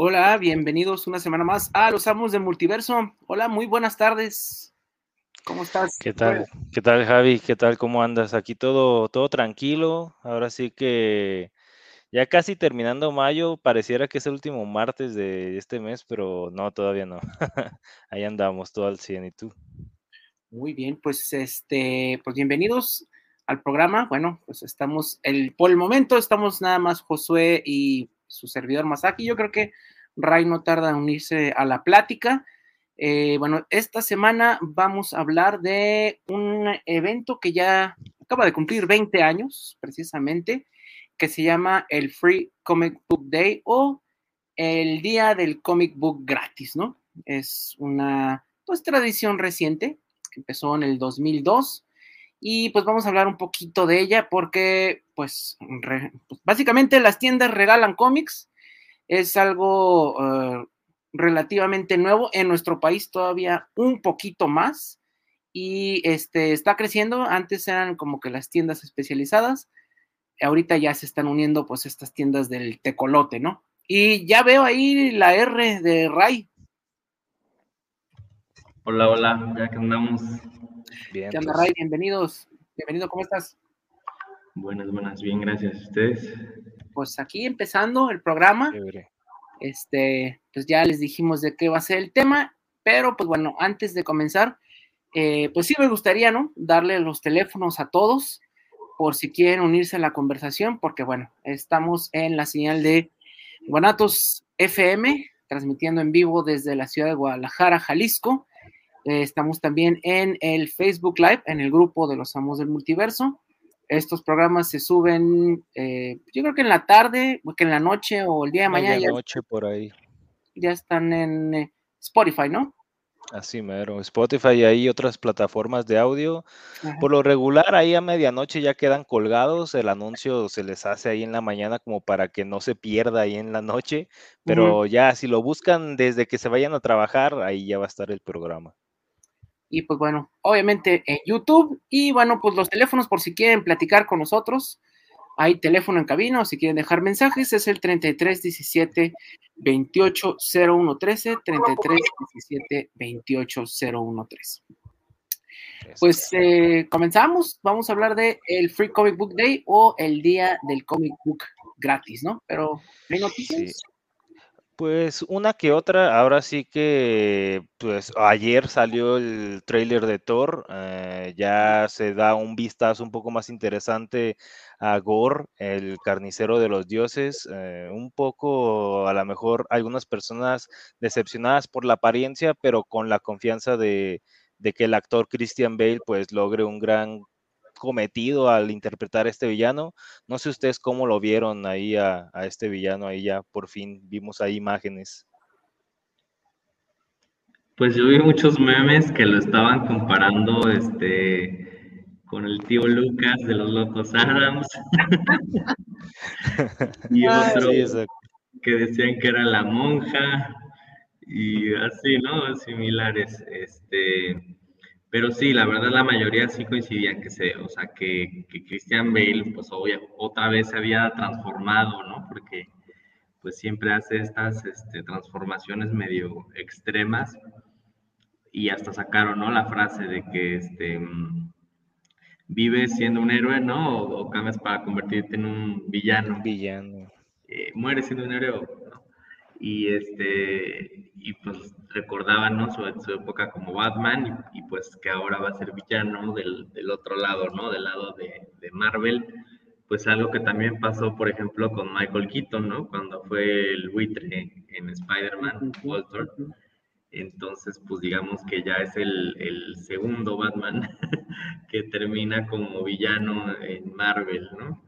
Hola, bienvenidos una semana más a Los Amos del Multiverso. Hola, muy buenas tardes. ¿Cómo estás? ¿Qué tal? ¿Qué tal, Javi? ¿Qué tal? ¿Cómo andas? Aquí todo, todo tranquilo. Ahora sí que ya casi terminando mayo, pareciera que es el último martes de este mes, pero no, todavía no. Ahí andamos, todo al 100. ¿Y tú? Muy bien, pues este, pues bienvenidos al programa. Bueno, pues estamos, el, por el momento estamos nada más Josué y su servidor Masaki. Yo creo que Ray no tarda en unirse a la plática. Eh, bueno, esta semana vamos a hablar de un evento que ya acaba de cumplir 20 años, precisamente, que se llama el Free Comic Book Day o el Día del Comic Book Gratis, ¿no? Es una pues, tradición reciente que empezó en el 2002 y pues vamos a hablar un poquito de ella porque pues, pues básicamente las tiendas regalan cómics, es algo uh, relativamente nuevo, en nuestro país todavía un poquito más y este está creciendo, antes eran como que las tiendas especializadas, ahorita ya se están uniendo pues estas tiendas del tecolote, ¿no? Y ya veo ahí la R de Ray. Hola, hola, ya que andamos. Bien. ¿Qué onda, pues. Ray? Bienvenidos. Bienvenido, ¿cómo estás? Buenas, buenas, bien, gracias. a ¿Ustedes? Pues aquí empezando el programa. Este, pues ya les dijimos de qué va a ser el tema, pero pues bueno, antes de comenzar, eh, pues sí me gustaría, ¿no? Darle los teléfonos a todos por si quieren unirse a la conversación, porque bueno, estamos en la señal de Guanatos FM, transmitiendo en vivo desde la ciudad de Guadalajara, Jalisco. Eh, estamos también en el Facebook Live, en el grupo de los Amos del Multiverso. Estos programas se suben, eh, yo creo que en la tarde, que en la noche o el día de mañana. ya, noche por ahí. Ya están en eh, Spotify, ¿no? Así mero, Spotify y ahí otras plataformas de audio. Por lo regular, ahí a medianoche ya quedan colgados, el anuncio se les hace ahí en la mañana como para que no se pierda ahí en la noche, pero ya si lo buscan desde que se vayan a trabajar, ahí ya va a estar el programa. Y pues bueno, obviamente en YouTube y bueno, pues los teléfonos por si quieren platicar con nosotros. Hay teléfono en cabina o si quieren dejar mensajes es el 33 17 28 01 13, 33 17 28 01 13. Pues eh, comenzamos, vamos a hablar de el Free Comic Book Day o el día del comic book gratis, ¿no? Pero, ¿hay noticias? Pues una que otra, ahora sí que, pues ayer salió el trailer de Thor, eh, ya se da un vistazo un poco más interesante a Gore, el carnicero de los dioses, eh, un poco a lo mejor algunas personas decepcionadas por la apariencia, pero con la confianza de, de que el actor Christian Bale pues logre un gran cometido al interpretar a este villano. No sé ustedes cómo lo vieron ahí a, este villano, ahí ya por fin vimos ahí imágenes. Pues yo vi muchos memes que lo estaban comparando este con el tío Lucas de los Locos Adams. y otro que decían que era la monja y así, ¿no? Similares. Este, pero sí, la verdad la mayoría sí coincidían que se, o sea, que, que Christian Bale, pues otra vez se había transformado, ¿no? Porque pues siempre hace estas este, transformaciones medio extremas y hasta sacaron, ¿no? La frase de que este vives siendo un héroe, ¿no? O, cambias para convertirte en un villano. Villano. Eh, mueres siendo un héroe, y este y pues recordaban ¿no? su, su, época como Batman y, pues que ahora va a ser villano del, del otro lado, ¿no? Del lado de, de, Marvel, pues algo que también pasó, por ejemplo, con Michael Keaton, ¿no? Cuando fue el buitre en Spider-Man, Walter. Entonces, pues digamos que ya es el, el segundo Batman que termina como villano en Marvel, ¿no?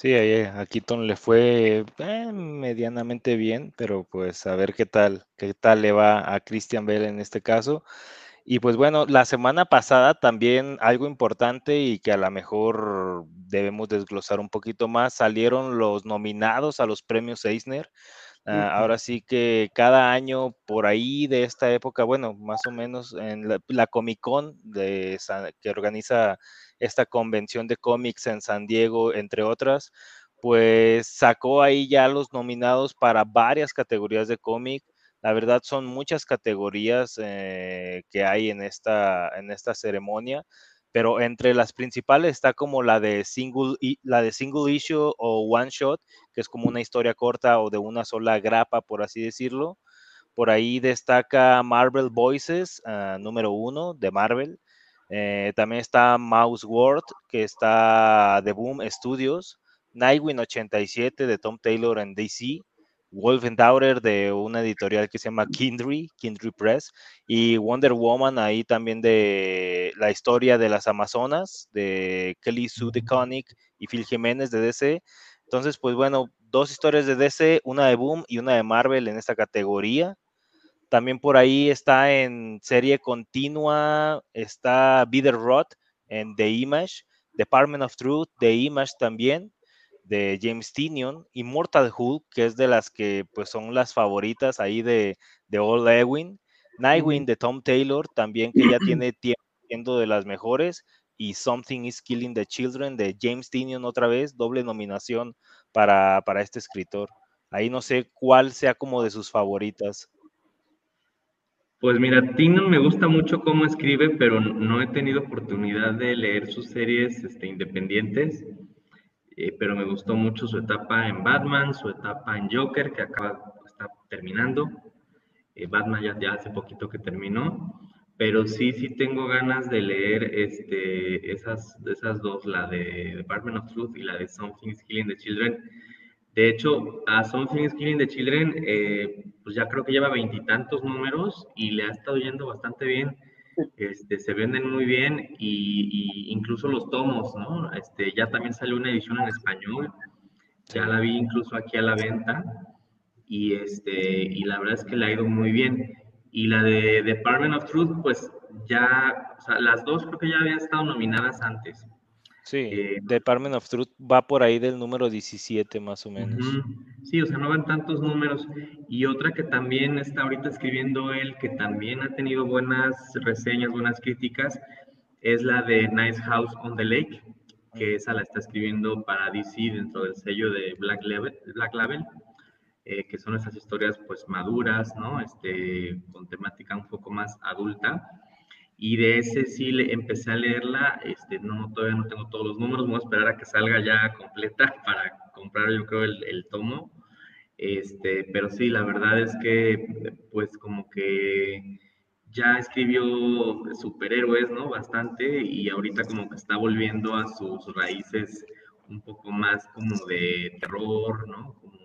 Sí, a Keaton le fue eh, medianamente bien, pero pues a ver qué tal, qué tal le va a Christian Bale en este caso. Y pues bueno, la semana pasada también algo importante y que a lo mejor debemos desglosar un poquito más, salieron los nominados a los premios Eisner. Ah, ahora sí que cada año por ahí de esta época, bueno, más o menos en la, Comic Con de, que organiza esta convención de cómics en San Diego, entre otras, pues sacó ahí ya los nominados para varias categorías de cómic. La verdad son muchas categorías eh, que hay en esta, en esta ceremonia, pero entre las principales está como la de, single, la de single issue o one shot, que es como una historia corta o de una sola grapa, por así decirlo. Por ahí destaca Marvel Voices, ah, número uno de Marvel. Eh, también está Mouse World, que está de Boom Studios. Nightwing 87 de Tom Taylor en DC. Wolf and Daughter de una editorial que se llama Kindry, Kindry Press, y Wonder Woman ahí también de la historia de las Amazonas, de Kelly Sue DeConnick y Phil Jiménez de DC. Entonces, pues bueno, dos historias de DC, una de Boom y una de Marvel en esta categoría. También por ahí está en serie continua, está Bitter Rot en The Image, Department of Truth, The Image también de James Tinion, Immortal Hulk, que es de las que pues son las favoritas ahí de, de Old Ewing, Nightwing de Tom Taylor, también que ya tiene tiempo siendo de las mejores, y Something is Killing the Children de James Tinion otra vez, doble nominación para, para este escritor. Ahí no sé cuál sea como de sus favoritas. Pues mira, Tinion me gusta mucho cómo escribe, pero no he tenido oportunidad de leer sus series este, independientes. Eh, pero me gustó mucho su etapa en Batman, su etapa en Joker, que acaba, está terminando. Eh, Batman ya, ya, hace poquito que terminó, pero sí, sí tengo ganas de leer este, esas, esas dos, la de Department of Truth y la de Something is Killing the Children. De hecho, a Something is Killing the Children, eh, pues ya creo que lleva veintitantos números y le ha estado yendo bastante bien este, se venden muy bien y, incluso los tomos, ¿no? Este, ya también salió una edición en español, ya la vi incluso aquí a la venta y, este, y la verdad es que le ha ido muy bien. Y la de Department of Truth, pues ya, o sea, las dos creo que ya habían estado nominadas antes. Sí, eh, Department of Truth va por ahí del número 17 más o menos. Sí, o sea, no van tantos números. Y otra que también está ahorita escribiendo él, que también ha tenido buenas reseñas, buenas críticas, es la de Nice House on the Lake, que esa la está escribiendo para DC dentro del sello de Black Label, Black Label eh, que son esas historias pues maduras, ¿no? Este, con temática un poco más adulta y de ese sí le empecé a leerla, este, no, todavía no tengo todos los números, voy a esperar a que salga ya completa para comprar yo creo el, el tomo, este, pero sí, la verdad es que pues como que ya escribió superhéroes, ¿no? Bastante y ahorita como que está volviendo a sus raíces un poco más como de terror, ¿no? Como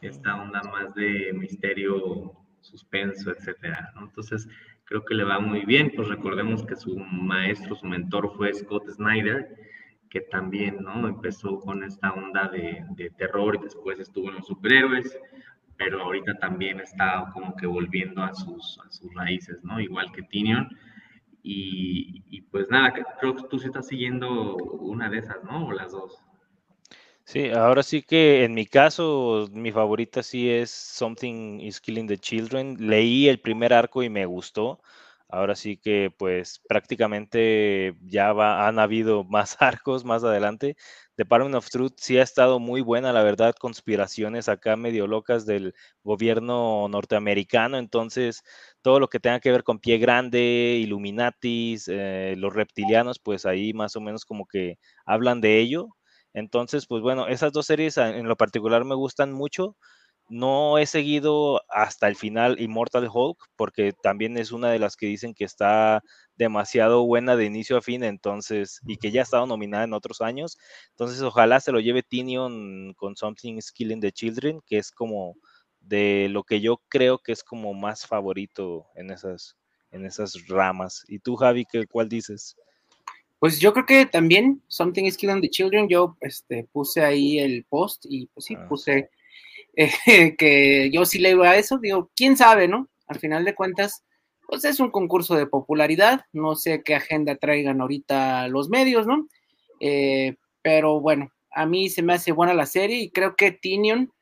esta onda más de misterio, suspenso, etcétera, ¿no? Entonces, creo que le va muy bien, pues recordemos que su maestro, su mentor fue Scott Snyder, que también, ¿no? Empezó con esta onda de, terror y después estuvo en los superhéroes, pero ahorita también está como que volviendo a sus, sus raíces, ¿no? Igual que Tinion. Y, y, pues nada, creo que tú sí estás siguiendo una de esas, ¿no? O las dos. Sí, ahora sí que en mi caso, mi favorita sí es Something is Killing the Children. Leí el primer arco y me gustó. Ahora sí que pues prácticamente ya han habido más arcos más adelante. Department of Truth sí ha estado muy buena, la verdad, conspiraciones acá medio locas del gobierno norteamericano. Entonces, todo lo que tenga que ver con Pie Grande, Illuminatis, eh, los reptilianos, pues ahí más o menos como que hablan de ello. Entonces, pues bueno, esas dos series en lo particular me gustan mucho. No he seguido hasta el final Immortal Hulk porque también es una de las que dicen que está demasiado buena de inicio a fin, entonces, y que ya ha estado nominada en otros años. Entonces, ojalá se lo lleve Tinion con Something Killing the Children, que es como de lo que yo creo que es como más favorito en esas, en esas ramas. ¿Y tú, Javi, qué, cuál dices? Pues yo creo que también Something is Killing the Children, yo este, puse ahí el post y pues sí, ah. puse eh, que yo sí leo a eso, digo, quién sabe, ¿no? Al final de cuentas, pues es un concurso de popularidad, no sé qué agenda traigan ahorita los medios, ¿no? Eh, pero bueno, a mí se me hace buena la serie y creo que Tinion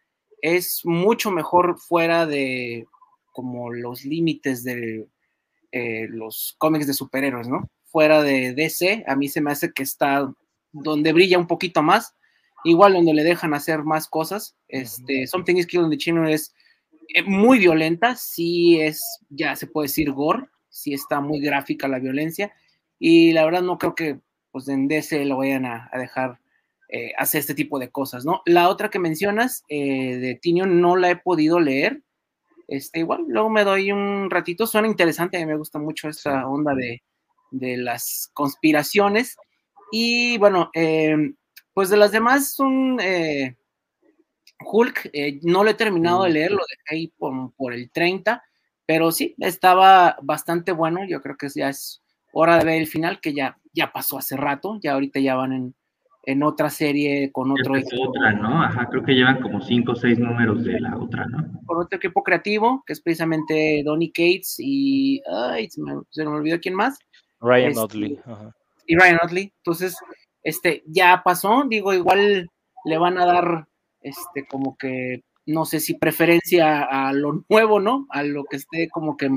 es mucho mejor fuera de como los límites de eh, los cómics de superhéroes, ¿no? Fuera de DC, a mí se me hace que está donde brilla un poquito más. igual donde le dejan hacer más cosas. Este, Something is Killing the Children es eh, muy violenta, sí es, ya se puede decir gore, sí está muy gráfica la violencia, y la verdad no creo que pues en DC lo vayan a, dejar eh, hacer este tipo de cosas, ¿no? La otra que mencionas eh, de Tinion no la he podido leer, este, igual luego me doy un ratito, suena interesante, a mí me gusta mucho esta onda de, de las conspiraciones, y bueno, pues de las demás son... Hulk, eh, no lo he terminado de leer, lo dejé ahí por, el 30, pero sí, estaba bastante bueno. Yo creo que ya es hora de ver el final, que ya, ya pasó hace rato, ya ahorita ya van en, en otra serie con otro equipo. otra, ¿no? Ajá, creo que llevan como cinco o seis números de la otra, ¿no? Con otro equipo creativo, que es precisamente Donny Cates y. Ay, se, me, olvidó quién más. Ryan este, Y Ryan Otley. Entonces, este, ya pasó, digo, igual le van a dar este, como que, no sé si preferencia a lo nuevo, ¿no? A lo que esté como que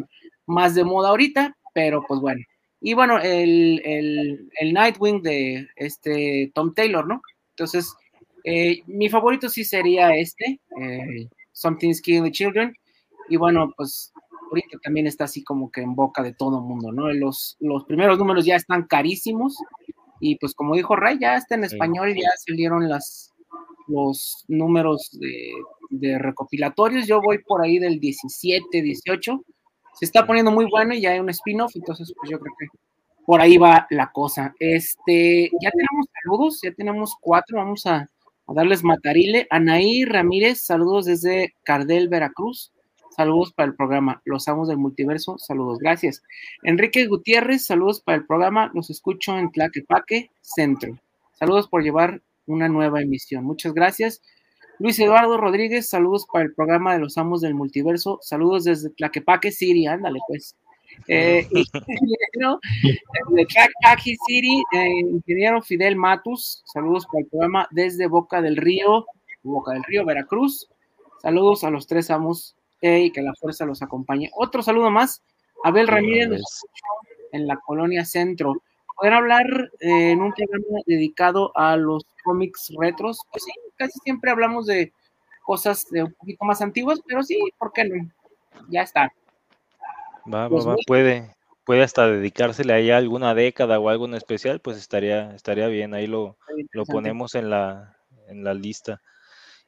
más de moda ahorita, pero pues bueno. Y bueno, el, el, Nightwing de este Tom Taylor, ¿no? Entonces, eh, mi favorito sí sería este, eh, Something's Killing the Children. Y bueno, pues ahorita también está así como que en boca de todo mundo, ¿no? Los, los primeros números ya están carísimos. Y pues como dijo Ray, ya está en español, ya salieron las, los números de, recopilatorios. Yo voy por ahí del 17, 18. Se está poniendo muy bueno y ya hay un spin-off, entonces pues yo creo que por ahí va la cosa. Este, ya tenemos saludos, ya tenemos cuatro, vamos a, darles matarile. Anaí Ramírez, saludos desde Cardel, Veracruz. Saludos para el programa Los Amos del Multiverso. Saludos, gracias. Enrique Gutiérrez, saludos para el programa. Los escucho en Tlaquepaque, Centro. Saludos por llevar una nueva emisión. Muchas gracias. Luis Eduardo Rodríguez, saludos para el programa de los amos del multiverso. Saludos desde Tlaquepaque City, ándale pues. Eh, ingeniero de Tlaquepaque City, eh, ingeniero Fidel Matus, saludos para el programa desde Boca del Río, Boca del Río, Veracruz. Saludos a los tres amos eh, y que la fuerza los acompañe. Otro saludo más, Abel Ramírez en la colonia Centro poder hablar eh, en un programa dedicado a los cómics retros, pues sí, casi siempre hablamos de cosas de un poquito más antiguas, pero sí, ¿por qué no? Ya está. Va, va, va, puede, puede hasta dedicársele ahí a alguna década o algo en especial, pues estaría, estaría bien, ahí lo, lo ponemos en la, en la lista.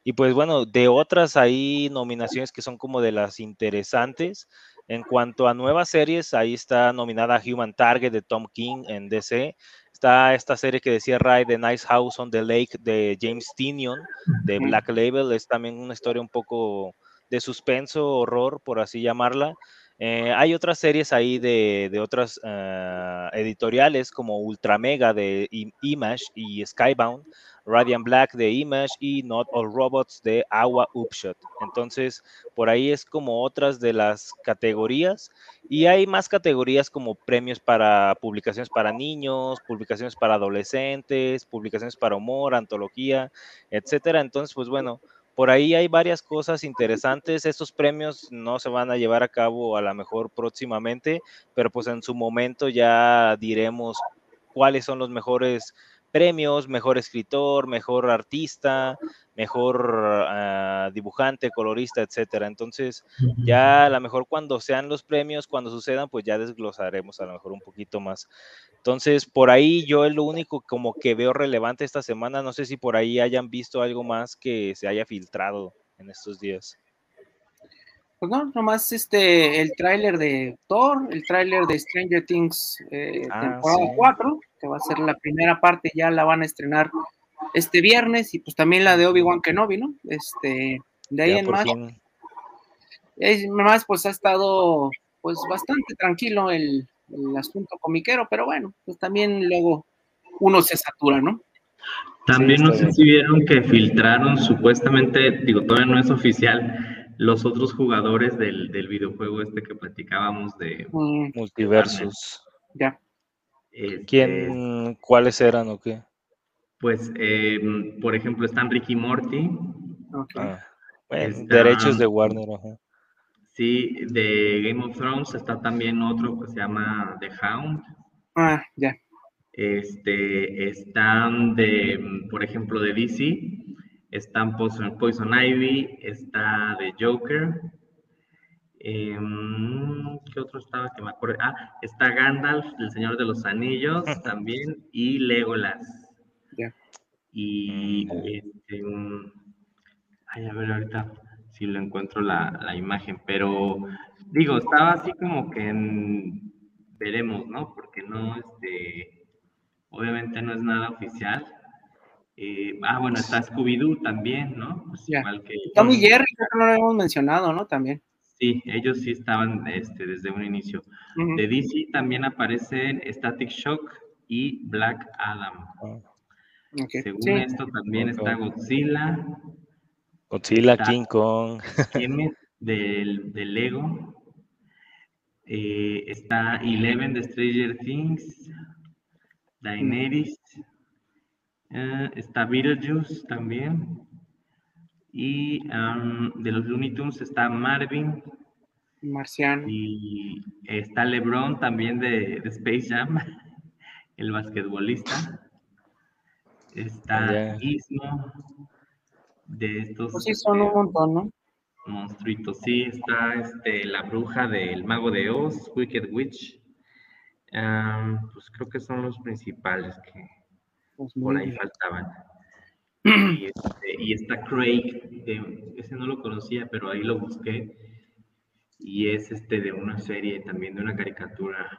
Y pues bueno, de otras ahí nominaciones que son como de las interesantes, en cuanto a nuevas series, ahí está nominada Human Target de Tom King en DC. Está esta serie que decía Ray, The Nice House on the Lake de James Tinion de Black Label. Es también una historia un poco de suspenso, horror, por así llamarla. Eh, hay otras series ahí de, otras eh, editoriales como Ultra Mega de Image y Skybound, Radiant Black de Image y Not All Robots de Agua Upshot. Entonces, por ahí es como otras de las categorías. Y hay más categorías como premios para publicaciones para niños, publicaciones para adolescentes, publicaciones para humor, antología, etcétera. Entonces, pues bueno, por ahí hay varias cosas interesantes. Estos premios no se van a llevar a cabo a lo mejor próximamente, pero pues en su momento ya diremos cuáles son los mejores premios, mejor escritor, mejor artista, mejor ah, dibujante, colorista, etcétera. Entonces, ya a lo mejor cuando sean los premios, cuando sucedan, pues ya desglosaremos a lo mejor un poquito más. Entonces, por ahí yo es lo único como que veo relevante esta semana. No sé si por ahí hayan visto algo más que se haya filtrado en estos días. Pues no, nomás este, el tráiler de Thor, el tráiler de Stranger Things eh, ah, temporada 4, que va a ser la primera parte, ya la van a estrenar este viernes, y pues también la de Obi-Wan Kenobi, ¿no? Este, de ahí en más. Es, más, pues ha estado pues bastante tranquilo el, el asunto comiquero, pero bueno, pues también luego uno se satura, ¿no? También no sé si vieron que filtraron supuestamente, digo, todavía no es oficial, los otros jugadores del, videojuego este que platicábamos de mm. multiversos. Ya. Este, ¿Quién, cuáles eran o qué? Pues, em, por ejemplo, están Ricky Morty. Ah, derechos de Warner. Sí, de Game of Thrones está también otro que se llama The Hound. Ah, ya. Este, están de, por ejemplo, de DC, están Poison, Poison Ivy, está de Joker. Em, ¿Qué otro estaba que me acuerdo? Ah, está Gandalf, el Señor de los Anillos también, y Legolas. Y mm. este, ay, a ver ahorita si lo encuentro la, la imagen, pero digo, estaba así como que en, veremos, ¿no? Porque no, este, obviamente no es nada oficial. Eh, ah, bueno, está Scooby-Doo también, ¿no? Pues igual que, Tommy Jerry, creo que no lo habíamos mencionado, ¿no? También. Sí, ellos sí estaban este, desde un inicio. De DC también aparecen Static Shock y Black Adam. Según esto también está Godzilla. Godzilla, King Kong. del, del Lego. Eh, está Eleven de Stranger Things, Daenerys, eh, está Beetlejuice también, y de los Looney Tunes está Marvin. Marciano. Y está LeBron también de, Space Jam, el basquetbolista. Está Gizmo, de estos. Pues sí, son un montón, ¿no? monstruito. Sí, está este, la bruja del mago de Oz, Wicked Witch. pues creo que son los principales que por ahí faltaban. Este, y, está Craig, ese no lo conocía, pero ahí lo busqué. Y es este de una serie, también de una caricatura.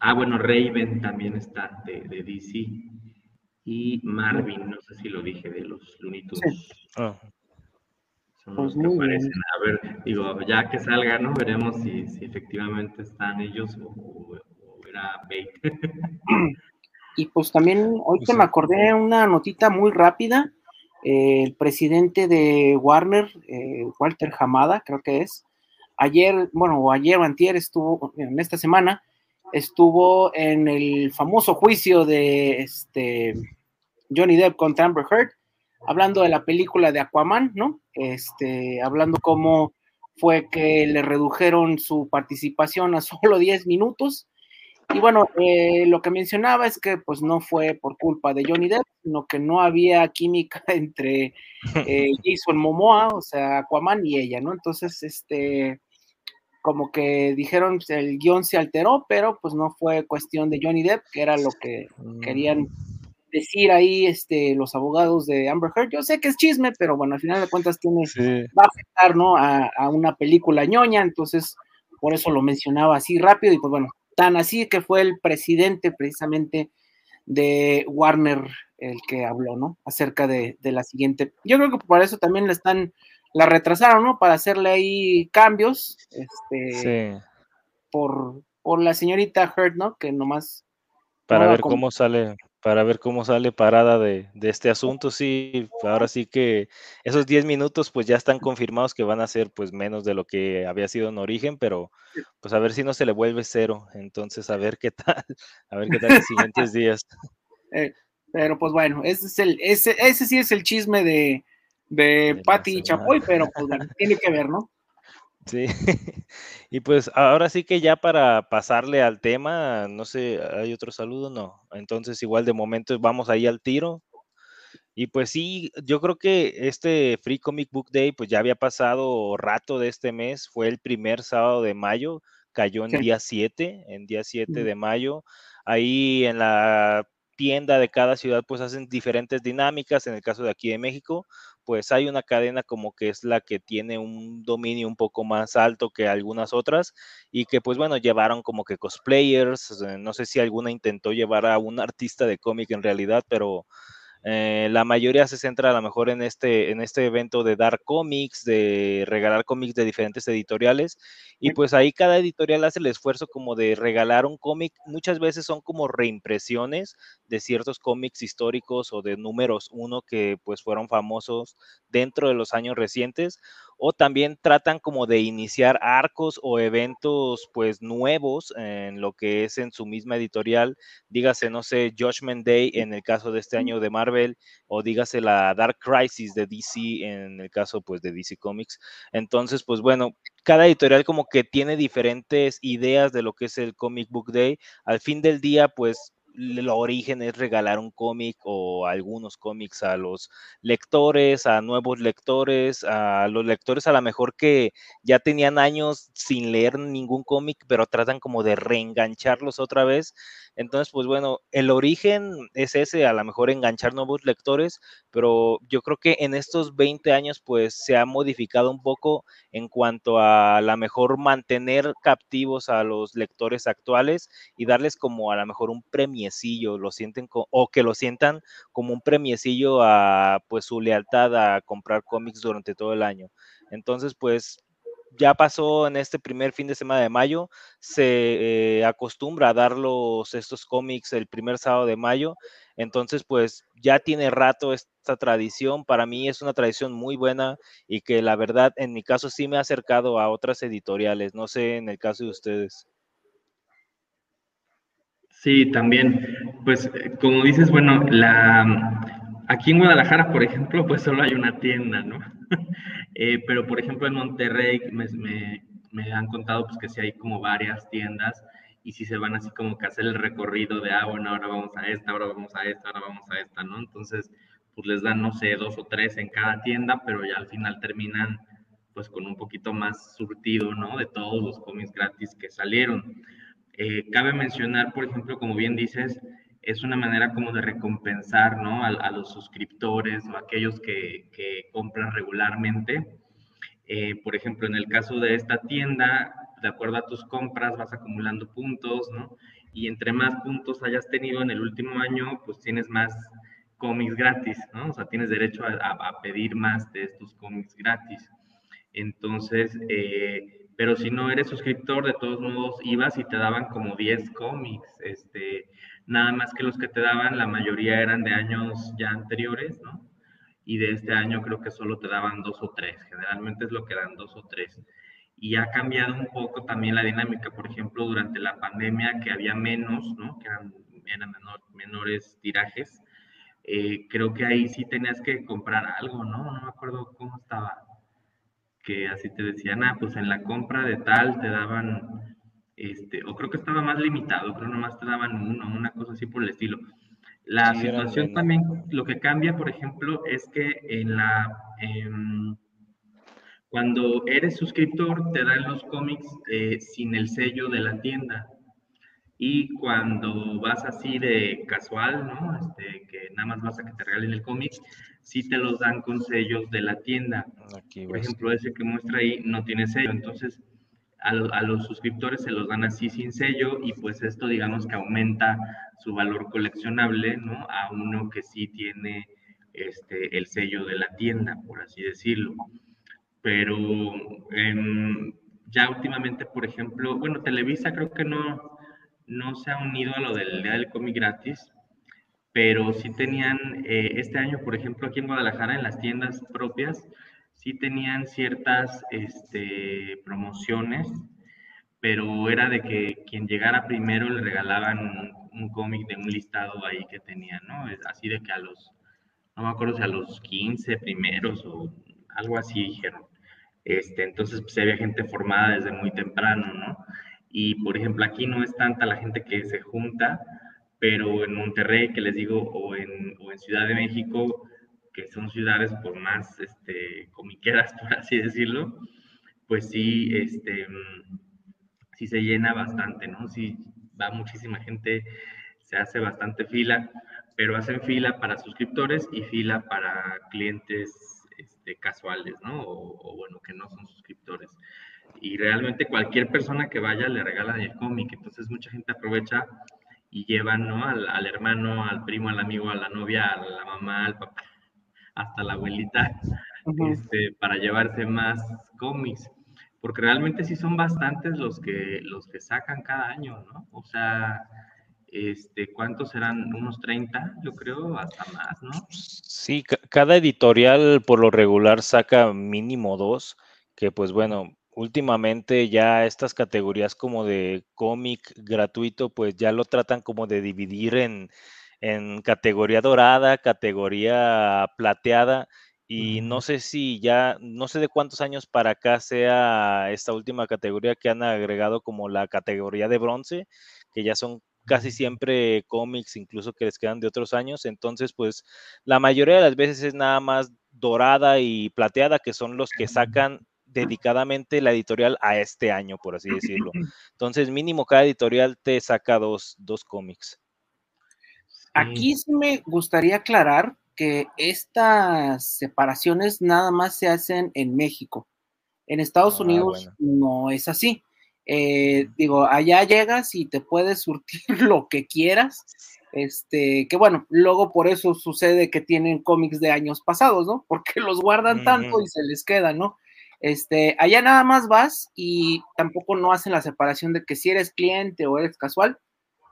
ah, bueno, Raven también está de, DC. Y Marvin, no sé si lo dije, de los Looney Tunes. Ah. Pues A ver, digo, ya que salga, ¿no? Veremos si, efectivamente están ellos o, era bait. Y pues también, hoy pues que me acordé una notita muy rápida, eh, el presidente de Warner, eh, Walter Hamada, creo que es, ayer, bueno, o ayer o antier estuvo, en esta semana, estuvo en el famoso juicio de este Johnny Depp contra Amber Heard, hablando de la película de Aquaman, ¿no? Este, hablando cómo fue que le redujeron su participación a solo 10 minutos. Y bueno, eh, lo que mencionaba es que pues no fue por culpa de Johnny Depp, sino que no había química entre eh, Jason Momoa, o sea, Aquaman y ella, ¿no? Entonces, este, como que dijeron el guion se alteró, pero pues no fue cuestión de Johnny Depp, que era lo que querían decir ahí este, los abogados de Amber Heard. Yo sé que es chisme, pero bueno, al final de cuentas tiene, va a afectar ¿no? A, una película ñoña, entonces por eso lo mencionaba así rápido y pues bueno, tan así que fue el presidente precisamente de Warner el que habló, ¿no? Acerca de, la siguiente. Yo creo que por eso también la están, la retrasaron, ¿no? Para hacerle ahí cambios, este, sí. por, por la señorita Heard, ¿no? Que nomás... Para ver cómo sale para ver cómo sale parada de, este asunto. Sí, ahora sí que esos 10 minutos pues ya están confirmados que van a ser pues menos de lo que había sido en origen, pero pues a ver si no se le vuelve cero. Entonces a ver qué tal, a ver qué tal los siguientes días. Eh, pero pues bueno, ese es el, ese, ese sí es el chisme de, de, Patti y Chapoy, pero pues bueno, tiene que ver, ¿no? Sí, y pues ahora sí que ya para pasarle al tema, no sé, ¿hay otro saludo? No. Entonces igual de momento vamos ahí al tiro. Y pues sí, yo creo que este Free Comic Book Day pues ya había pasado rato de este mes, fue el primer sábado de mayo, cayó en día 7, en día 7 de mayo. Ahí en la tienda de cada ciudad pues hacen diferentes dinámicas, en el caso de aquí de México, pues hay una cadena como que es la que tiene un dominio un poco más alto que algunas otras y que pues bueno, llevaron como que cosplayers, eh, no sé si alguna intentó llevar a un artista de cómic en realidad, pero eh, la mayoría se centra a lo mejor en este, en este evento de dar cómics, de regalar cómics de diferentes editoriales. Y pues ahí cada editorial hace el esfuerzo como de regalar un cómic. Muchas veces son como reimpresiones de ciertos cómics históricos o de números uno que pues fueron famosos dentro de los años recientes o también tratan como de iniciar arcos o eventos pues nuevos en lo que es en su misma editorial, dígase, no sé, Judgment Day en el caso de este año de Marvel, o dígase la Dark Crisis de DC en el caso pues de DC Comics. Entonces, pues bueno, cada editorial como que tiene diferentes ideas de lo que es el Comic Book Day. Al fin del día, pues el origen es regalar un cómic o algunos cómics a los lectores, a nuevos lectores, a los lectores a lo mejor que ya tenían años sin leer ningún cómic, pero tratan como de reengancharlos otra vez. Entonces, pues bueno, el origen es ese, a lo mejor enganchar nuevos lectores, pero yo creo que en estos 20 años pues se ha modificado un poco en cuanto a la mejor mantener captivos a los lectores actuales y darles como a lo mejor un lo sienten o que lo sientan como un premiecillo a pues su lealtad a comprar cómics durante todo el año. Entonces, pues ya pasó en este primer fin de semana de mayo, se eh, acostumbra a dar los, estos cómics el primer sábado de mayo, entonces pues ya tiene rato esta tradición, para mí es una tradición muy buena y que la verdad en mi caso sí me ha acercado a otras editoriales, no sé en el caso de ustedes. Sí, también, pues como dices, bueno, la, aquí en Guadalajara, por ejemplo, pues solo hay una tienda, ¿no? Eh, pero, por ejemplo, en Monterrey me, me, han contado pues, que sí hay como varias tiendas y si se van así como que hacer el recorrido de, ah, bueno, ahora vamos a esta, ahora vamos a esta, ahora vamos a esta, ¿no? Entonces, pues les dan, no sé, dos o tres en cada tienda, pero ya al final terminan pues con un poquito más surtido, ¿no? De todos los cómics gratis que salieron. Eh, cabe mencionar, por ejemplo, como bien dices, es una manera como de recompensar ¿no? a, los suscriptores o aquellos que, que compran regularmente. Eh, por ejemplo, en el caso de esta tienda, de acuerdo a tus compras vas acumulando puntos, ¿no? Y entre más puntos hayas tenido en el último año, pues tienes más cómics gratis, ¿no? O sea, tienes derecho a, a pedir más de estos cómics gratis. Entonces, eh, pero si no eres suscriptor, de todos modos ibas y te daban como 10 cómics, este, nada más que los que te daban, la mayoría eran de años ya anteriores, ¿no? Y de este año creo que solo te daban dos o tres, generalmente es lo que dan dos o tres. Y ha cambiado un poco también la dinámica, por ejemplo, durante la pandemia, que había menos, ¿no? Que eran, eran menores tirajes. Eh, creo que ahí sí tenías que comprar algo, ¿no? No me acuerdo cómo estaba. Que así te decían, ah, pues en la compra de tal te daban este, o creo que estaba más limitado, creo nomás te daban uno, una cosa así por el estilo. La situación también, lo que cambia, por ejemplo, es que en la, em, cuando eres suscriptor te dan los cómics eh, sin el sello de la tienda. Y cuando vas así de casual, ¿no? Este, que nada más vas a que te regalen el cómic, sí te los dan con sellos de la tienda. por ejemplo, ese que muestra ahí no tiene sello. Entonces, a, los suscriptores se los dan así sin sello y pues esto digamos que aumenta su valor coleccionable, ¿no? A uno que sí tiene este, el sello de la tienda, por así decirlo. Pero em, ya últimamente, por ejemplo, bueno, Televisa creo que no, no se ha unido a lo del Día del Cómic gratis, pero sí tenían, eh, este año, por ejemplo, aquí en Guadalajara, en las tiendas propias, sí tenían ciertas este, promociones, pero era de que quien llegara primero le regalaban un, cómic de un listado ahí que tenían, ¿no? Así de que a los, no me acuerdo si a los 15 primeros o algo así dijeron. Este, entonces, pues había gente formada desde muy temprano, ¿no? Y, por ejemplo, aquí no es tanta la gente que se junta, pero en Monterrey, que les digo, o en, o en Ciudad de México, que son ciudades por más este, comiqueras, por así decirlo, pues sí, este, sí se llena bastante, ¿no? Sí va muchísima gente, se hace bastante fila, pero hacen fila para suscriptores y fila para clientes este, casuales, ¿no? O, bueno, que no son suscriptores. Y realmente cualquier persona que vaya le regalan el cómic, entonces mucha gente aprovecha y llevan, ¿no? Al, al hermano, al primo, al amigo, a la novia, a la mamá, al papá hasta la abuelita, este, para llevarse más cómics, porque realmente sí son bastantes los que, los que sacan cada año, ¿no? O sea, este, ¿cuántos serán? Unos 30, yo creo, hasta más, ¿no? Sí, cada editorial por lo regular saca mínimo dos, que pues bueno, últimamente ya estas categorías como de cómic gratuito, pues ya lo tratan como de dividir en, en categoría dorada, categoría plateada, y no sé si ya, no sé de cuántos años para acá sea esta última categoría que han agregado como la categoría de bronce, que ya son casi siempre cómics, incluso que les quedan de otros años. Entonces, pues la mayoría de las veces es nada más dorada y plateada, que son los que sacan dedicadamente la editorial a este año, por así decirlo. Entonces, mínimo cada editorial te saca dos, dos cómics. Aquí sí me gustaría aclarar que estas separaciones nada más se hacen en México. En Estados ah, Unidos no es así. Eh, digo, allá llegas y te puedes surtir lo que quieras. Este, que bueno, luego por eso sucede que tienen cómics de años pasados, ¿no? Porque los guardan tanto y se les queda, ¿no? Este, allá nada más vas y tampoco no hacen la separación de que si eres cliente o eres casual,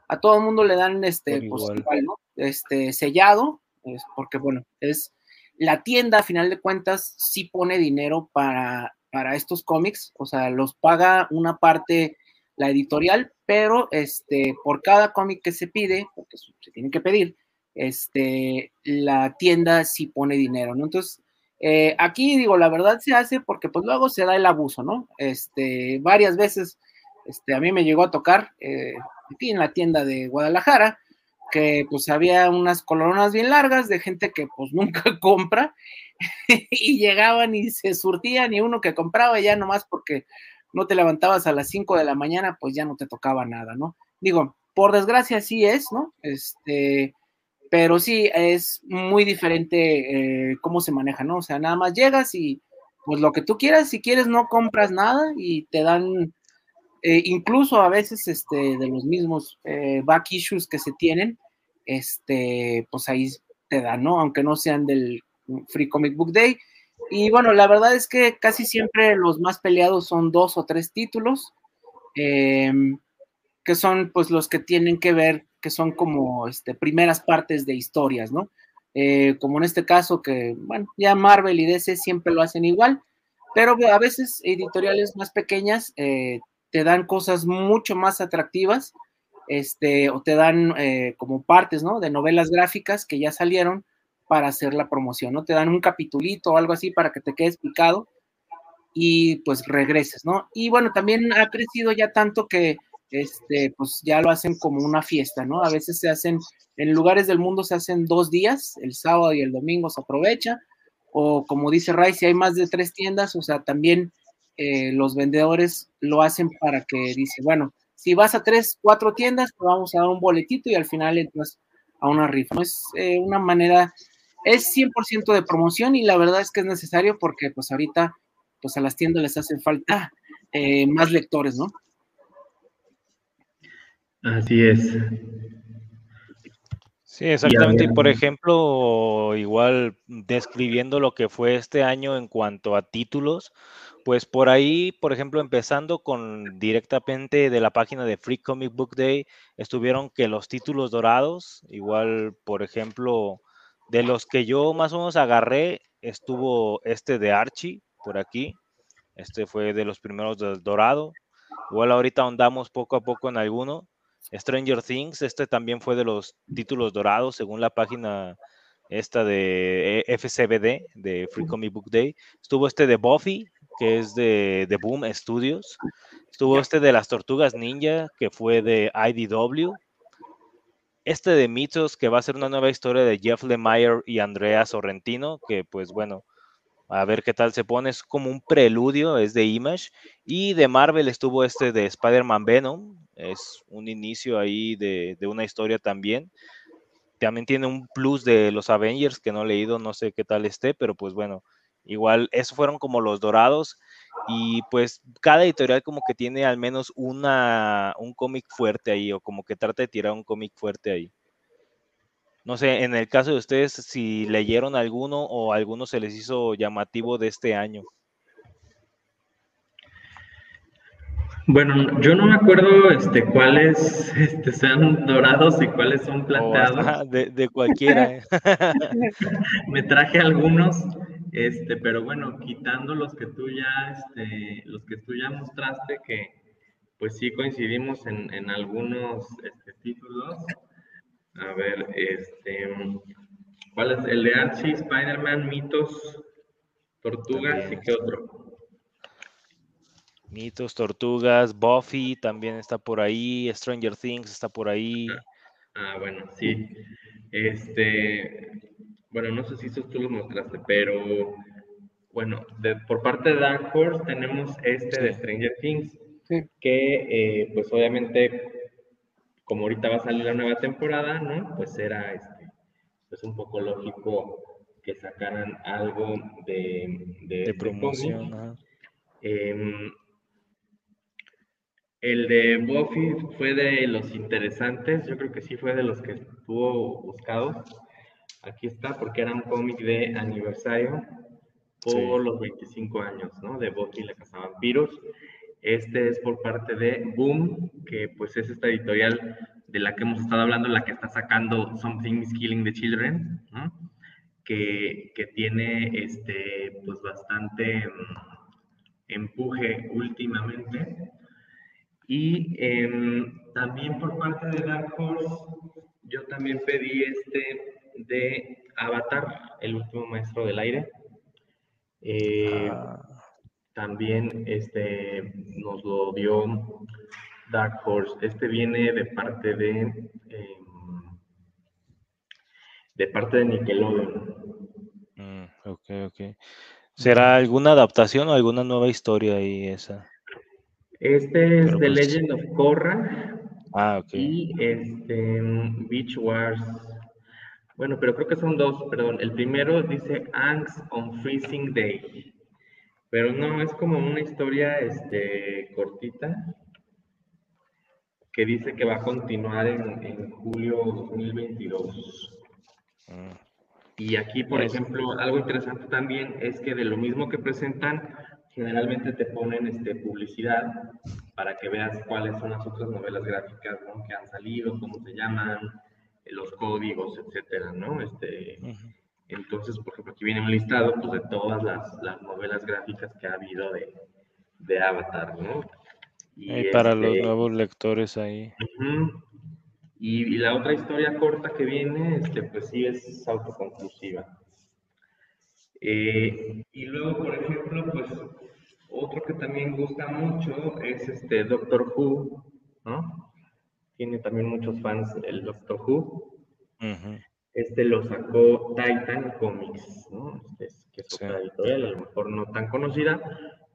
a todo el mundo le dan este, pues, ¿no? Este, sellado, es porque bueno, es la tienda a final de cuentas sí pone dinero para para estos cómics, o sea, los paga una parte la editorial, pero este, por cada cómic que se pide, porque se tiene que pedir, este, la tienda sí pone dinero, ¿no? Entonces, eh, aquí digo, la verdad se hace porque pues luego se da el abuso, ¿no? Este, varias veces, este, a mí me llegó a tocar eh, aquí en la tienda de Guadalajara, que pues había unas coloronas bien largas de gente que pues nunca compra y llegaban y se surtían y uno que compraba ya nomás porque no te levantabas a las 5 de la mañana, pues ya no te tocaba nada, ¿no? Digo, por desgracia sí es, ¿no? Este, pero sí es muy diferente eh, cómo se maneja, ¿no? O sea, nada más llegas y pues lo que tú quieras, si quieres no compras nada y te dan, eh, incluso a veces este, de los mismos eh, back issues que se tienen, este, pues ahí te dan, ¿no? Aunque no sean del Free Comic Book Day. Y bueno, la verdad es que casi siempre los más peleados son dos o tres títulos, em, que son pues los que tienen que ver, que son como este, primeras partes de historias, ¿no? Eh, como en este caso que, bueno, ya Marvel y DC siempre lo hacen igual, pero a veces editoriales más pequeñas eh, te dan cosas mucho más atractivas, este, o te dan eh, como partes, ¿no? De novelas gráficas que ya salieron para hacer la promoción, ¿no? Te dan un capitulito o algo así para que te quedes picado y pues regreses, ¿no? Y bueno, también ha crecido ya tanto que este, pues ya lo hacen como una fiesta, ¿no? A veces se hacen, en lugares del mundo se hacen dos días, el sábado y el domingo se aprovecha, o como dice Ray, si hay más de tres tiendas, o sea, también eh, los vendedores lo hacen para que dice, bueno, si vas a tres, cuatro tiendas, te vamos a dar un boletito y al final entras a una rifa. Es eh, una manera es 100% de promoción y la verdad es que es necesario porque pues ahorita pues a las tiendas les hacen falta eh, más lectores, ¿no? Así es. Sí, exactamente. Y por ejemplo, igual describiendo lo que fue este año en cuanto a títulos, pues por ahí, por ejemplo, empezando con directamente de la página de Free Comic Book Day, estuvieron que los títulos dorados, igual, por ejemplo, de los que yo más o menos agarré, estuvo este de Archie por aquí. Este fue de los primeros del Dorado. Igual ahorita andamos poco a poco en alguno. Stranger Things, este también fue de los títulos dorados según la página esta de FCBD, de Free Comic Book Day. Estuvo este de Buffy, que es de, de Boom Studios. Estuvo este de las Tortugas Ninja, que fue de IDW este de mitos que va a ser una nueva historia de Jeff Lemire y Andrea Sorrentino, que pues bueno, a ver qué tal se pone, es como un preludio, es de Image, y de Marvel estuvo este de Spider-Man Venom, es un inicio ahí de, de, una historia también. También tiene un plus de los Avengers que no he leído, no sé qué tal esté, pero pues bueno, igual, esos fueron como los dorados. Y pues cada editorial como que tiene al menos una, un cómic fuerte ahí, o como que trata de tirar un cómic fuerte ahí. No sé, en el caso de ustedes, si leyeron alguno o alguno se les hizo llamativo de este año. Bueno, yo no me acuerdo este, cuáles este, sean dorados y cuáles son plateados. de, cualquiera. ¿eh? me traje algunos, este, pero bueno, quitando los que tú ya, este, los que tú ya mostraste, que pues sí coincidimos en, en algunos este, títulos. A ver, este, ¿cuál es el de Archie, Spider-Man, Mitos, Tortugas y qué otro? Mitos, Tortugas, Buffy también está por ahí, Stranger Things está por ahí. Ah, bueno, sí. Este, bueno, no sé si eso tú lo mostraste, pero bueno, por parte de Dark Horse tenemos este de Stranger Things, que eh, pues obviamente, como ahorita va a salir la nueva temporada, ¿no? Pues era este, pues un poco lógico que sacaran algo de, de, este promoción. El de Buffy fue de los interesantes, yo creo que sí fue de los que estuvo buscado. Aquí está, porque era un cómic de aniversario por los 25 años, ¿no? De Buffy la Casa Vampiros. Este es por parte de Boom, que pues es esta editorial de la que hemos estado hablando, la que está sacando Something is Killing the Children, que, que, tiene este, pues bastante mm, empuje últimamente. Y em, también por parte de Dark Horse, yo también pedí este de Avatar, el último maestro del aire. Eh, ah. También este, nos lo dio Dark Horse. Este viene de parte de, em, de parte de Nickelodeon. Mm, ok, ok. ¿Será alguna adaptación o alguna nueva historia ahí esa? Este es The pues Legend of Korra. Ah, ok. Y este, Beach Wars. Bueno, pero creo que son dos, perdón. El primero dice Angst on Freezing Day. Pero no, es como una historia este, cortita que dice que va a continuar en, en julio 2022. Mm. Y aquí, por pues ejemplo, algo interesante también es que de lo mismo que presentan, generalmente te ponen este, publicidad para que veas cuáles son las otras novelas gráficas que han salido, cómo se llaman, los códigos, etcétera, ¿no? Este, Entonces, por ejemplo, aquí viene un listado pues, de todas las, las novelas gráficas que ha habido de, de Avatar, ¿no? Y, para los este, nuevos lectores ahí. y, y, la otra historia corta que viene, este, pues sí es autoconclusiva. Eh, y luego, por ejemplo, pues otro que también gusta mucho es este Doctor Who, ¿no? Tiene también muchos fans el Doctor Who. Este lo sacó Titan Comics, ¿no? Este que es otra editorial, a lo mejor no tan conocida,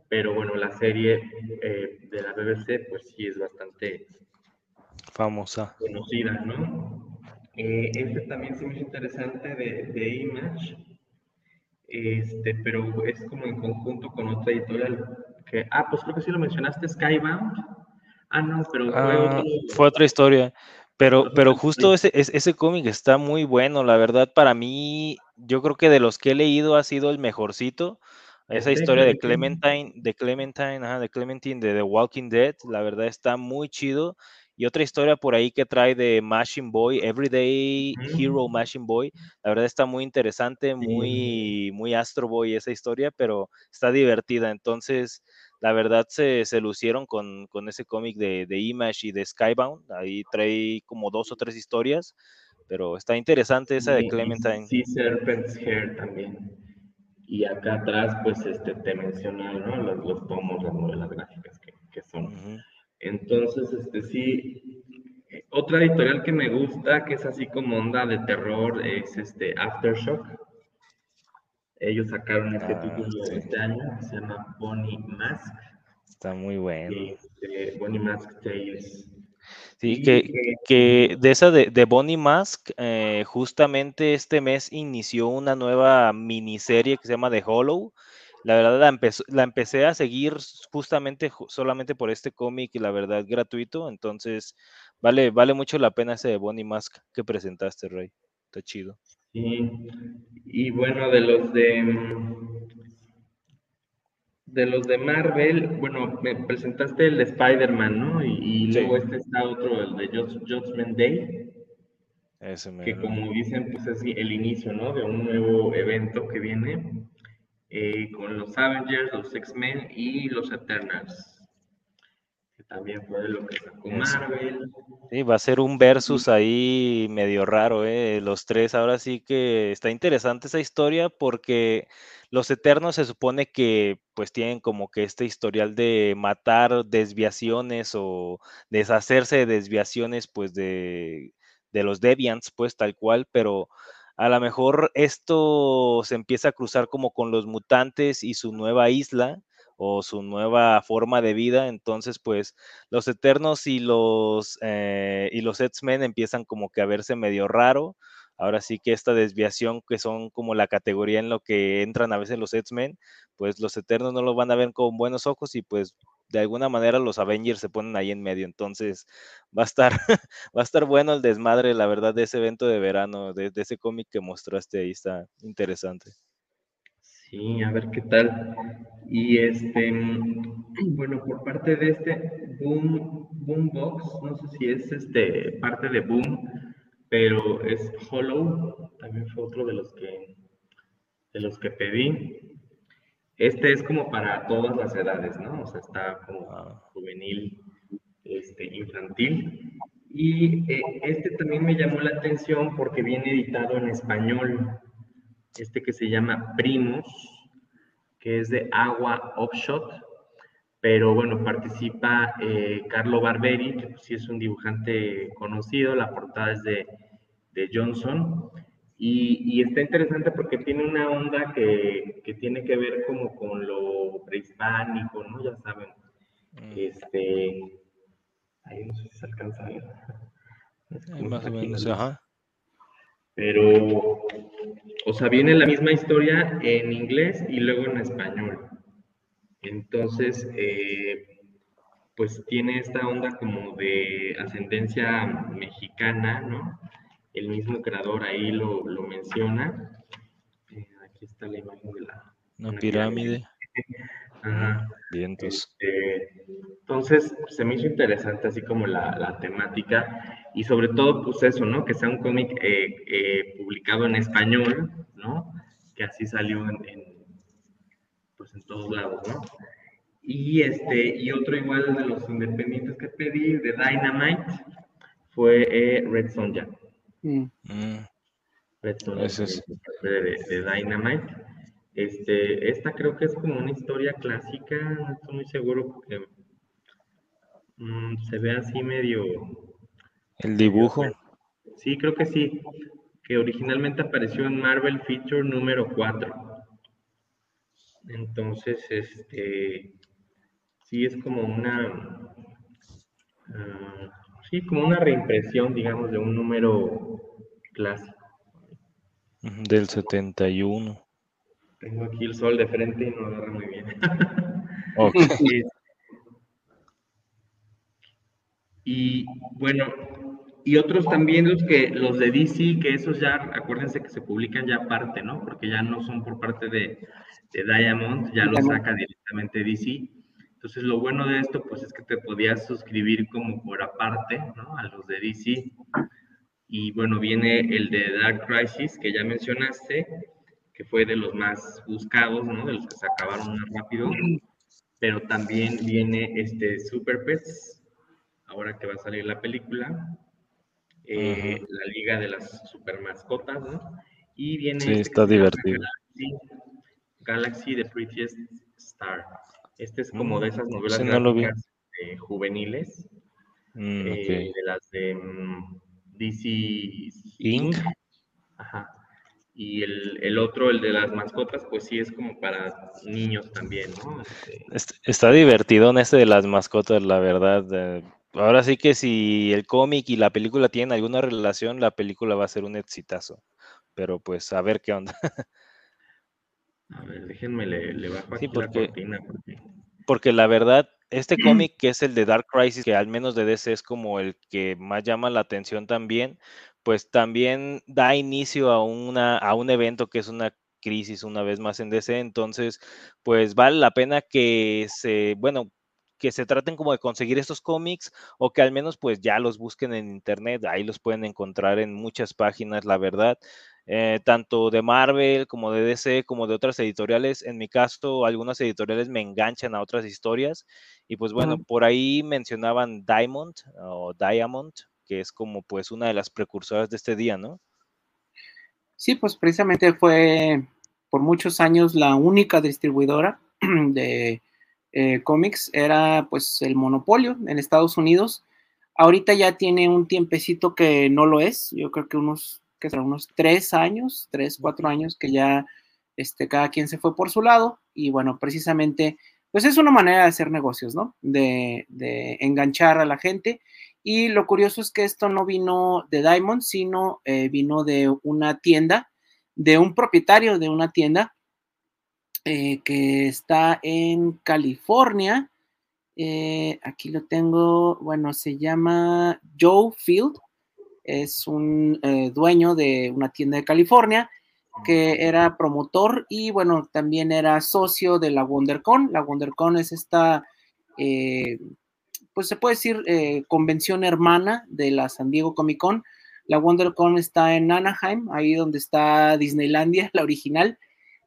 pero bueno, la serie eh, de la BBC, pues sí es bastante famosa. Conocida, ¿no? Eh, este también sí es interesante de, de Image este, pero es como en conjunto con otra editorial. Que, ah, pues creo que sí lo mencionaste, Skybound. Ah, no, pero fue, ah, fue otra historia. Pero, pero justo ese, ese cómic está muy bueno, la verdad, para mí, yo creo que de los que he leído ha sido el mejorcito. Esa historia de Clementine, de Clementine, ajá, de Clementine de The Walking Dead, la verdad está muy chido. Y otra historia por ahí que trae de Machine Boy, Everyday Hero mm. Machine Boy. La verdad está muy interesante, muy, muy Astro Boy esa historia, pero está divertida. Entonces, la verdad se, se lucieron con, con ese cómic de, de, Image y de Skybound. Ahí trae como dos o tres historias, pero está interesante esa de Clementine. Sí, Serpent's Hair también. Y acá atrás, pues, este, te menciona, ¿no? Los, los tomos, las novelas gráficas que, que son. Entonces, este sí, otra editorial que me gusta, que es así como onda de terror, es este Aftershock. Ellos sacaron este ah, título este año, se llama Bonnie Mask. Está muy bueno. Este, Bonnie Mask Tales. Sí, que, que, de esa de, de Bonnie Mask, eh, justamente este mes inició una nueva miniserie que se llama The Hollow, la verdad la, la empecé a seguir justamente solamente por este cómic y la verdad gratuito, entonces vale, vale mucho la pena ese Bonnie Mask que presentaste, Rey. Está chido. Sí, y bueno, de los de de los de Marvel, bueno, me presentaste el de Spider-Man, ¿no? Y, luego este está otro, el de Judgment Day. Ese que como dicen, pues es el inicio, ¿no? De un nuevo evento que viene eh, con los Avengers, los X-Men y los Eternals también fue lo que sacó Marvel. Sí, va a ser un versus ahí medio raro, ¿eh? Los tres, ahora sí que está interesante esa historia porque los Eternos se supone que pues tienen como que este historial de matar desviaciones o deshacerse de desviaciones pues de, de los Deviants, pues tal cual, pero a lo mejor esto se empieza a cruzar como con los mutantes y su nueva isla o su nueva forma de vida. Entonces, pues los Eternos y los, eh, y los X-Men empiezan como que a verse medio raro. Ahora sí que esta desviación que son como la categoría en lo que entran a veces los X-Men, pues los Eternos no lo van a ver con buenos ojos y pues de alguna manera los Avengers se ponen ahí en medio. Entonces va a estar, va a estar bueno el desmadre, la verdad, de ese evento de verano, de, de ese cómic que mostraste ahí, está interesante. Sí, a ver qué tal. Y este, bueno, por parte de este Boom, Boombox, no sé si es este parte de Boom, pero es Hollow, también fue otro de los que de los que pedí. Este es como para todas las edades, ¿no? O sea, está como juvenil, este, infantil. Y eh, este también me llamó la atención porque viene editado en español este que se llama Primus, que es de Agua Offshot, pero bueno, participa eh, Carlo Barberi, que pues sí es un dibujante conocido, la portada es de, Johnson, y, está interesante porque tiene una onda que, tiene que ver como con lo prehispánico, ¿no? Ya saben, mm. este, ahí no sé si se alcanza a ver. más o menos, ajá. Pero, o sea, viene la misma historia en inglés y luego en español. Entonces, eh, pues tiene esta onda como de ascendencia mexicana, ¿no? El mismo creador ahí lo, menciona. Eh, aquí está la imagen de la... pirámide. Ajá. Vientos. Este, entonces, se me hizo interesante así como la, temática y sobre todo, pues eso, ¿no? Que sea un cómic eh, eh, publicado en español, ¿no? Que así salió en, pues en todos lados, ¿no? Y, este, y otro igual de los independientes que pedí, de Dynamite, fue eh, Red Sonja. Mm. Red Sonja, de, de Dynamite. Este, esta creo que es como una historia clásica, no estoy muy seguro porque mm, se ve así medio... El dibujo. Sí, creo que sí, que originalmente apareció en Marvel Feature número 4. Entonces, este, sí es como una, ah, sí, como una reimpresión, digamos, de un número clásico. Del 71. Tengo aquí el sol de frente y no agarra muy bien. y bueno, y otros también los que los de DC, que esos ya, acuérdense que se publican ya aparte, ¿no? Porque ya no son por parte de, Diamond, ya lo saca directamente DC. Entonces lo bueno de esto, pues es que te podías suscribir como por aparte, ¿no? A los de DC. Y bueno, viene el de Dark Crisis, que ya mencionaste, que fue de los más buscados, ¿no? De los que se acabaron más rápido. Pero también viene este Super Pets, ahora que va a salir la película. Eh, la Liga de las Super Mascotas, ¿no? Y viene. Sí, este está divertido. Galaxy, The Prettiest Star. Este es como de mm, esas novelas juveniles. Mm, eh, de las de mm, DC Inc. Ajá. Y el, otro, el de las mascotas, pues sí es como para niños también, ¿no? Este está divertido en este de las mascotas, la verdad. ahora sí que si el cómic y la película tienen alguna relación, la película va a ser un exitazo. Pero pues a ver qué onda. a ver, déjenme, le, bajo aquí la cortina. Porque... porque la verdad, este cómic que es el de Dark Crisis, que al menos de DC es como el que más llama la atención también, pues también da inicio a, una, a un evento que es una crisis una vez más en DC, entonces pues vale la pena que se, bueno, que se traten como de conseguir estos cómics o que al menos pues ya los busquen en internet, ahí los pueden encontrar en muchas páginas, la verdad. Eh, tanto de Marvel como de DC como de otras editoriales. En mi caso, algunas editoriales me enganchan a otras historias y pues bueno, por ahí mencionaban Diamond o Diamond, que es como pues una de las precursoras de este día, ¿no? Sí, pues precisamente fue por muchos años la única distribuidora de eh, cómics, era pues el monopolio en Estados Unidos. Ahorita ya tiene un tiempecito que no lo es, yo creo que unos que será unos tres años, tres, cuatro años que ya este, cada quien se fue por su lado y bueno, precisamente, pues es una manera de hacer negocios, ¿no? De, enganchar a la gente. Y lo curioso es que esto no vino de Diamond, sino eh, vino de una tienda, de un propietario de una tienda eh, que está en California. Eh, aquí lo tengo, bueno, se llama Joe Field es un dueño de una tienda de California que era promotor y bueno, también era socio de la WonderCon. La WonderCon es esta, pues se puede decir, eh, convención hermana de la San Diego Comic Con. La WonderCon está en Anaheim, ahí donde está Disneylandia, la original.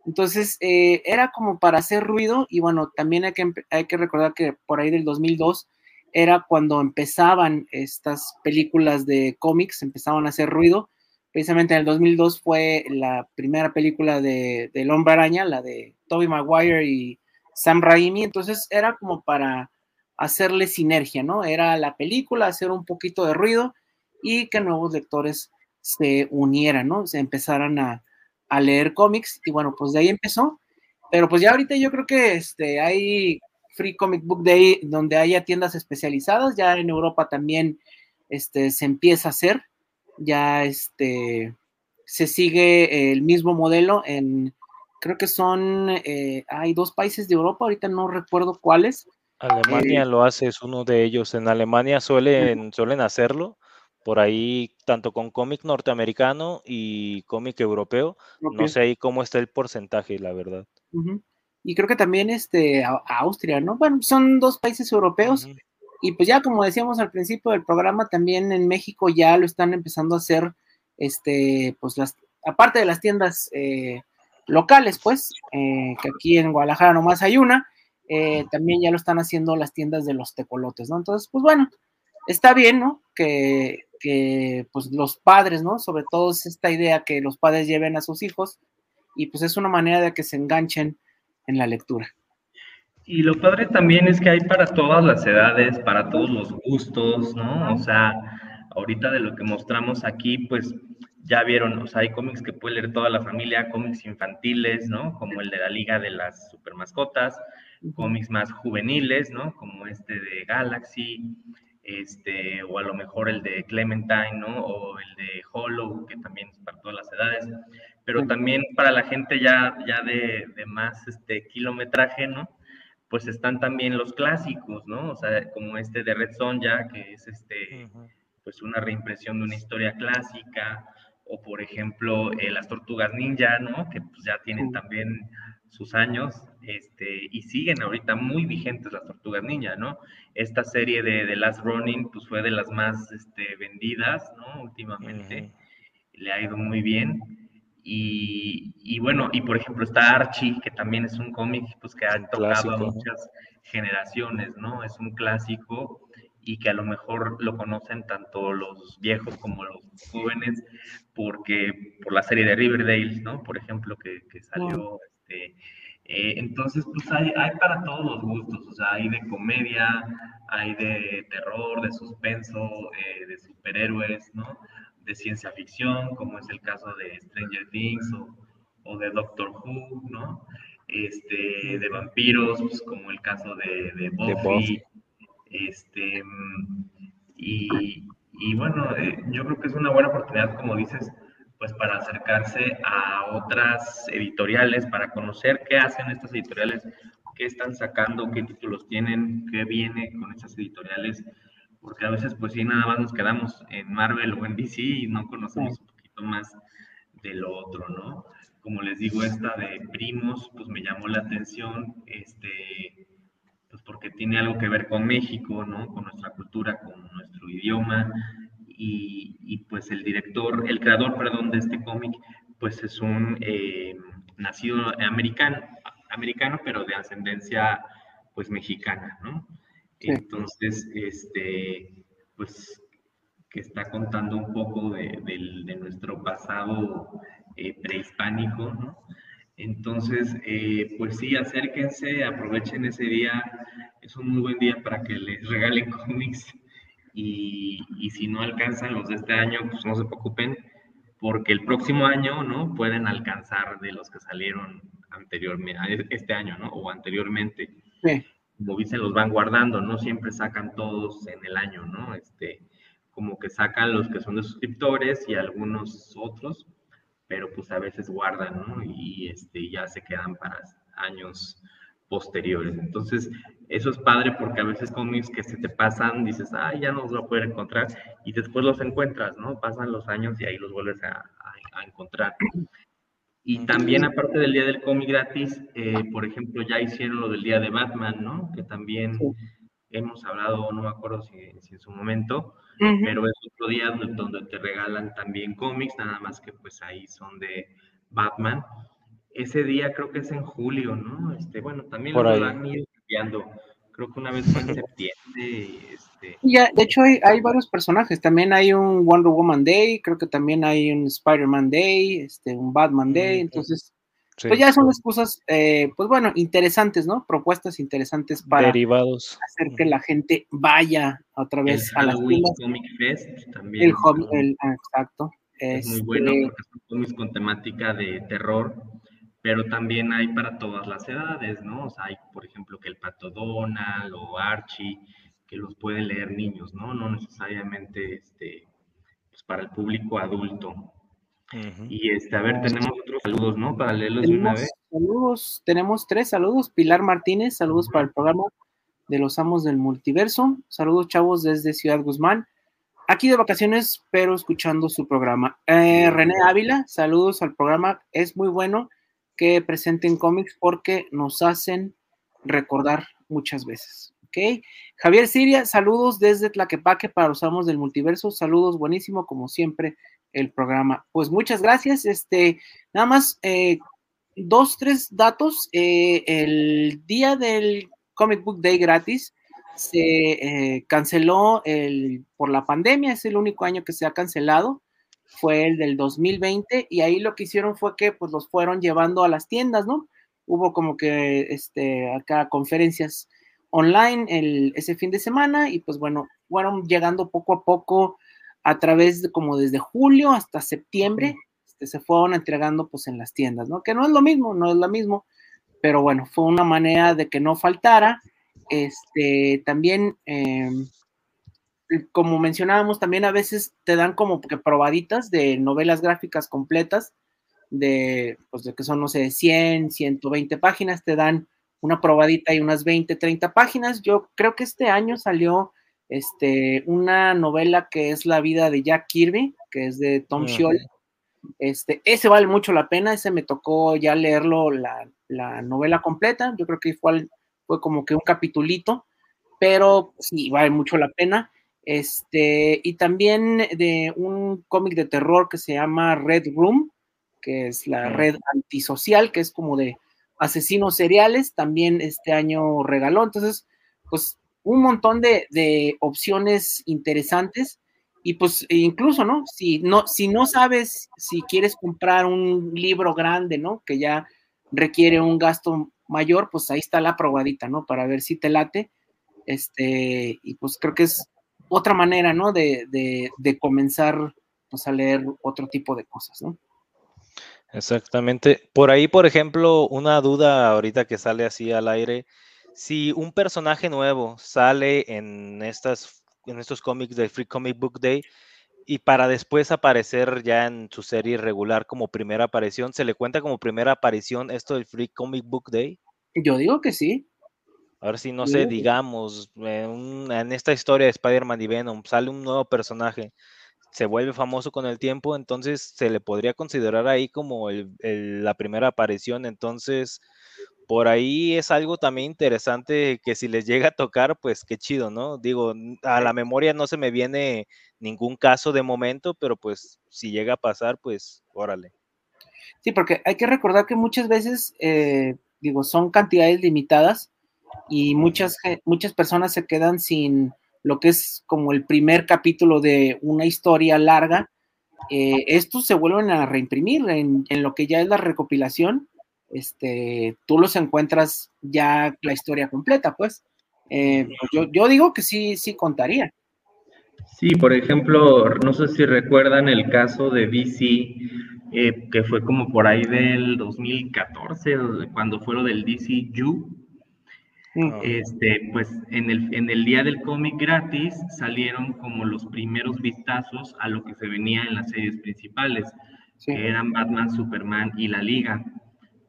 Entonces, era como para hacer ruido y bueno, también hay que, hay que recordar que por ahí del 2002 era cuando empezaban estas películas de cómics, empezaban a hacer ruido. Precisamente en el 2002 fue la primera película de, del Hombre Araña, la de Tobey Maguire y Sam Raimi. Entonces era como para hacerle sinergia, ¿no? Era la película, hacer un poquito de ruido y que nuevos lectores se unieran, ¿no? Se empezaran a, a leer cómics y bueno, pues de ahí empezó. Pero pues ya ahorita yo creo que este, hay Free Comic Book Day donde haya tiendas especializadas. Ya en Europa también este, se empieza a hacer. Ya este, se sigue el mismo modelo en, creo que son, eh, hay dos países de Europa, ahorita no recuerdo cuáles. Alemania lo hace, es uno de ellos. En Alemania suelen, suelen hacerlo. Por ahí, tanto con cómic norteamericano y cómic europeo. No sé ahí cómo está el porcentaje, la verdad y creo que también este, Austria, ¿no? Bueno, son dos países europeos. Y pues ya como decíamos al principio del programa, también en México ya lo están empezando a hacer, este, pues las, aparte de las tiendas eh, locales, pues, eh, que aquí en Guadalajara nomás hay una, eh, también ya lo están haciendo las tiendas de los tecolotes, ¿no? Entonces, pues bueno, está bien, ¿no? Que, que pues los padres, ¿no? Sobre todo es esta idea que los padres lleven a sus hijos y pues es una manera de que se enganchen en la lectura. Y lo padre también es que hay para todas las edades, para todos los gustos, ¿no? O sea, ahorita de lo que mostramos aquí, pues ya vieron, o sea, hay cómics que puede leer toda la familia, cómics infantiles, ¿no? Como el de la Liga de las Super Mascotas, cómics más juveniles, ¿no? Como este de Galaxy, este, o a lo mejor el de Clementine, ¿no? O el de Hollow, que también es para todas las edades pero también para la gente ya, ya de, de, más este, kilometraje, ¿no? Pues están también los clásicos, ¿no? O sea, como este de Red ya que es este, pues una reimpresión de una historia clásica, o por ejemplo, eh, las Tortugas Ninja, ¿no? Que pues ya tienen también sus años, este, y siguen ahorita muy vigentes las Tortugas Ninja, ¿no? Esta serie de The Last Running, pues fue de las más este, vendidas, ¿no? Últimamente, le ha ido muy bien. Y, bueno, y por ejemplo está Archie, que también es un cómic pues, que ha tocado a muchas generaciones, ¿no? Es un clásico y que a lo mejor lo conocen tanto los viejos como los jóvenes, porque por la serie de Riverdale, ¿no? Por ejemplo, que, salió. Este, eh, entonces, pues hay, hay para todos los gustos, o sea, hay de comedia, hay de terror, de suspenso, eh, de superhéroes, ¿no? de ciencia ficción, como es el caso de Stranger Things o, de Doctor Who, ¿no? Este, de vampiros, pues, como el caso de, de Buffy. Este, y, y bueno, eh, yo creo que es una buena oportunidad, como dices, pues para acercarse a otras editoriales, para conocer qué hacen estas editoriales, qué están sacando, qué títulos tienen, qué viene con estas editoriales porque a veces pues sí, nada más nos quedamos en Marvel o en DC y no conocemos un poquito más de lo otro, ¿no? como les digo, esta de primos, pues me llamó la atención, este, pues porque tiene algo que ver con México, ¿no? Con nuestra cultura, con nuestro idioma, y, pues el director, el creador, perdón, de este cómic, pues es un eh, nacido americano, americano, pero de ascendencia pues mexicana, ¿no? Entonces, este, pues que está contando un poco de, nuestro pasado eh, prehispánico, ¿no? Entonces, eh, pues sí, acérquense, aprovechen ese día, es un muy buen día para que les regalen cómics y, y, si no alcanzan los de este año, pues no se preocupen, porque el próximo año, ¿no? Pueden alcanzar de los que salieron anteriormente, este año, ¿no? O anteriormente. Sí. Como dicen, los van guardando, no siempre sacan todos en el año, ¿no? Este, como que sacan los que son de suscriptores y algunos otros, pero pues a veces guardan, ¿no? Y este, ya se quedan para años posteriores. Entonces, eso es padre porque a veces cómics que se te pasan, dices, ah, ya no los voy a poder encontrar, y después los encuentras, ¿no? Pasan los años y ahí los vuelves a, a, encontrar. Y también, aparte del día del cómic gratis, eh, por ejemplo, ya hicieron lo del día de Batman, ¿no? Que también hemos hablado, no me acuerdo si, en su momento, pero es otro día donde, donde te regalan también cómics, nada más que pues ahí son de Batman ese día creo que es en julio, ¿no? Este, bueno, también lo han ido cambiando. Creo que una vez fue en septiembre. Este... Ya, de hecho hay, hay, varios personajes. También hay un Wonder Woman Day, creo que también hay un Spider-Man Day, este, un Batman Day. Entonces, pues ya son las cosas, eh, pues bueno, interesantes, ¿no? Propuestas interesantes para Derivados. hacer que la gente vaya otra vez a las tiendas. Comic Fest también. El, hobby, el, ah, exacto. Es muy bueno este porque son cómics con temática de terror pero también hay para todas las edades, ¿no? O sea, hay, por ejemplo, que el Pato Donald o Archie, que los pueden leer niños, ¿no? No necesariamente este, pues para el público adulto. Y este, a ver, tenemos otros saludos, ¿no? Para leerlos de una vez. Saludos, tenemos tres saludos. Pilar Martínez, saludos para el programa de los amos del multiverso. Saludos, chavos, desde Ciudad Guzmán. Aquí de vacaciones, pero escuchando su programa. Eh, René Ávila, saludos al programa, es muy bueno que presenten cómics porque nos hacen recordar muchas veces. ¿ok? Javier Siria, saludos desde Tlaquepaque para los amos del multiverso. Saludos, buenísimo, como siempre, el programa. Pues muchas gracias. Este, nada más, eh, dos, tres datos. Eh, el día del Comic Book Day gratis se eh, canceló el, por la pandemia, es el único año que se ha cancelado fue el del 2020 y ahí lo que hicieron fue que pues los fueron llevando a las tiendas, ¿no? Hubo como que este, acá conferencias online el, ese fin de semana y pues bueno, fueron llegando poco a poco a través de como desde julio hasta septiembre, este, se fueron entregando pues en las tiendas, ¿no? Que no es lo mismo, no es lo mismo, pero bueno, fue una manera de que no faltara. Este, también eh, como mencionábamos, también a veces te dan como que probaditas de novelas gráficas completas, de, pues de que son, no sé, 100, 120 páginas, te dan una probadita y unas 20, 30 páginas. Yo creo que este año salió este, una novela que es La vida de Jack Kirby, que es de Tom uh Este, ese vale mucho la pena, ese me tocó ya leerlo, la, la novela completa, yo creo que fue, fue como que un capitulito, pero sí, vale mucho la pena. Este, y también de un cómic de terror que se llama Red Room, que es la red antisocial, que es como de asesinos seriales, también este año regaló. Entonces, pues un montón de, opciones interesantes. Y pues incluso, ¿no? Si no, si no sabes si quieres comprar un libro grande, ¿no? Que ya requiere un gasto mayor, pues ahí está la probadita, ¿no? Para ver si te late. Este, y pues creo que es otra manera, ¿no? De, de, comenzar pues, a leer otro tipo de cosas, ¿no? Exactamente. Por ahí, por ejemplo, una duda ahorita que sale así al aire, si un personaje nuevo sale en estas en estos cómics de Free Comic Book Day y para después aparecer ya en su serie regular como primera aparición, ¿se le cuenta como primera aparición esto del Free Comic Book Day? Yo digo que sí. A ver si, no sé, digamos, en, esta historia de Spider-Man y Venom sale un nuevo personaje. se vuelve famoso con el tiempo, entonces se le podría considerar ahí como la primera aparición, entonces por ahí es algo también interesante que si les llega a tocar, pues qué chido, ¿no? Digo, a la memoria no se me viene ningún caso de momento, pero pues si llega a pasar, pues órale. Sí, porque hay que recordar que muchas veces, eh, digo, son cantidades limitadas y muchas, muchas personas se quedan sin lo que es como el primer capítulo de una historia larga. Eh, estos se vuelven a reimprimir en, en lo que ya es la recopilación este, tú los encuentras ya la historia completa, pues. Eh, pues yo, yo, digo que sí, sí contaría. Sí, por ejemplo, no sé si recuerdan el caso de DC, eh, que fue como por ahí del 2014, cuando fue lo del DC Mm. Este, pues en el, en el día del cómic gratis salieron como los primeros vistazos a lo que se venía en las series principales, que eran Batman, Superman y la Liga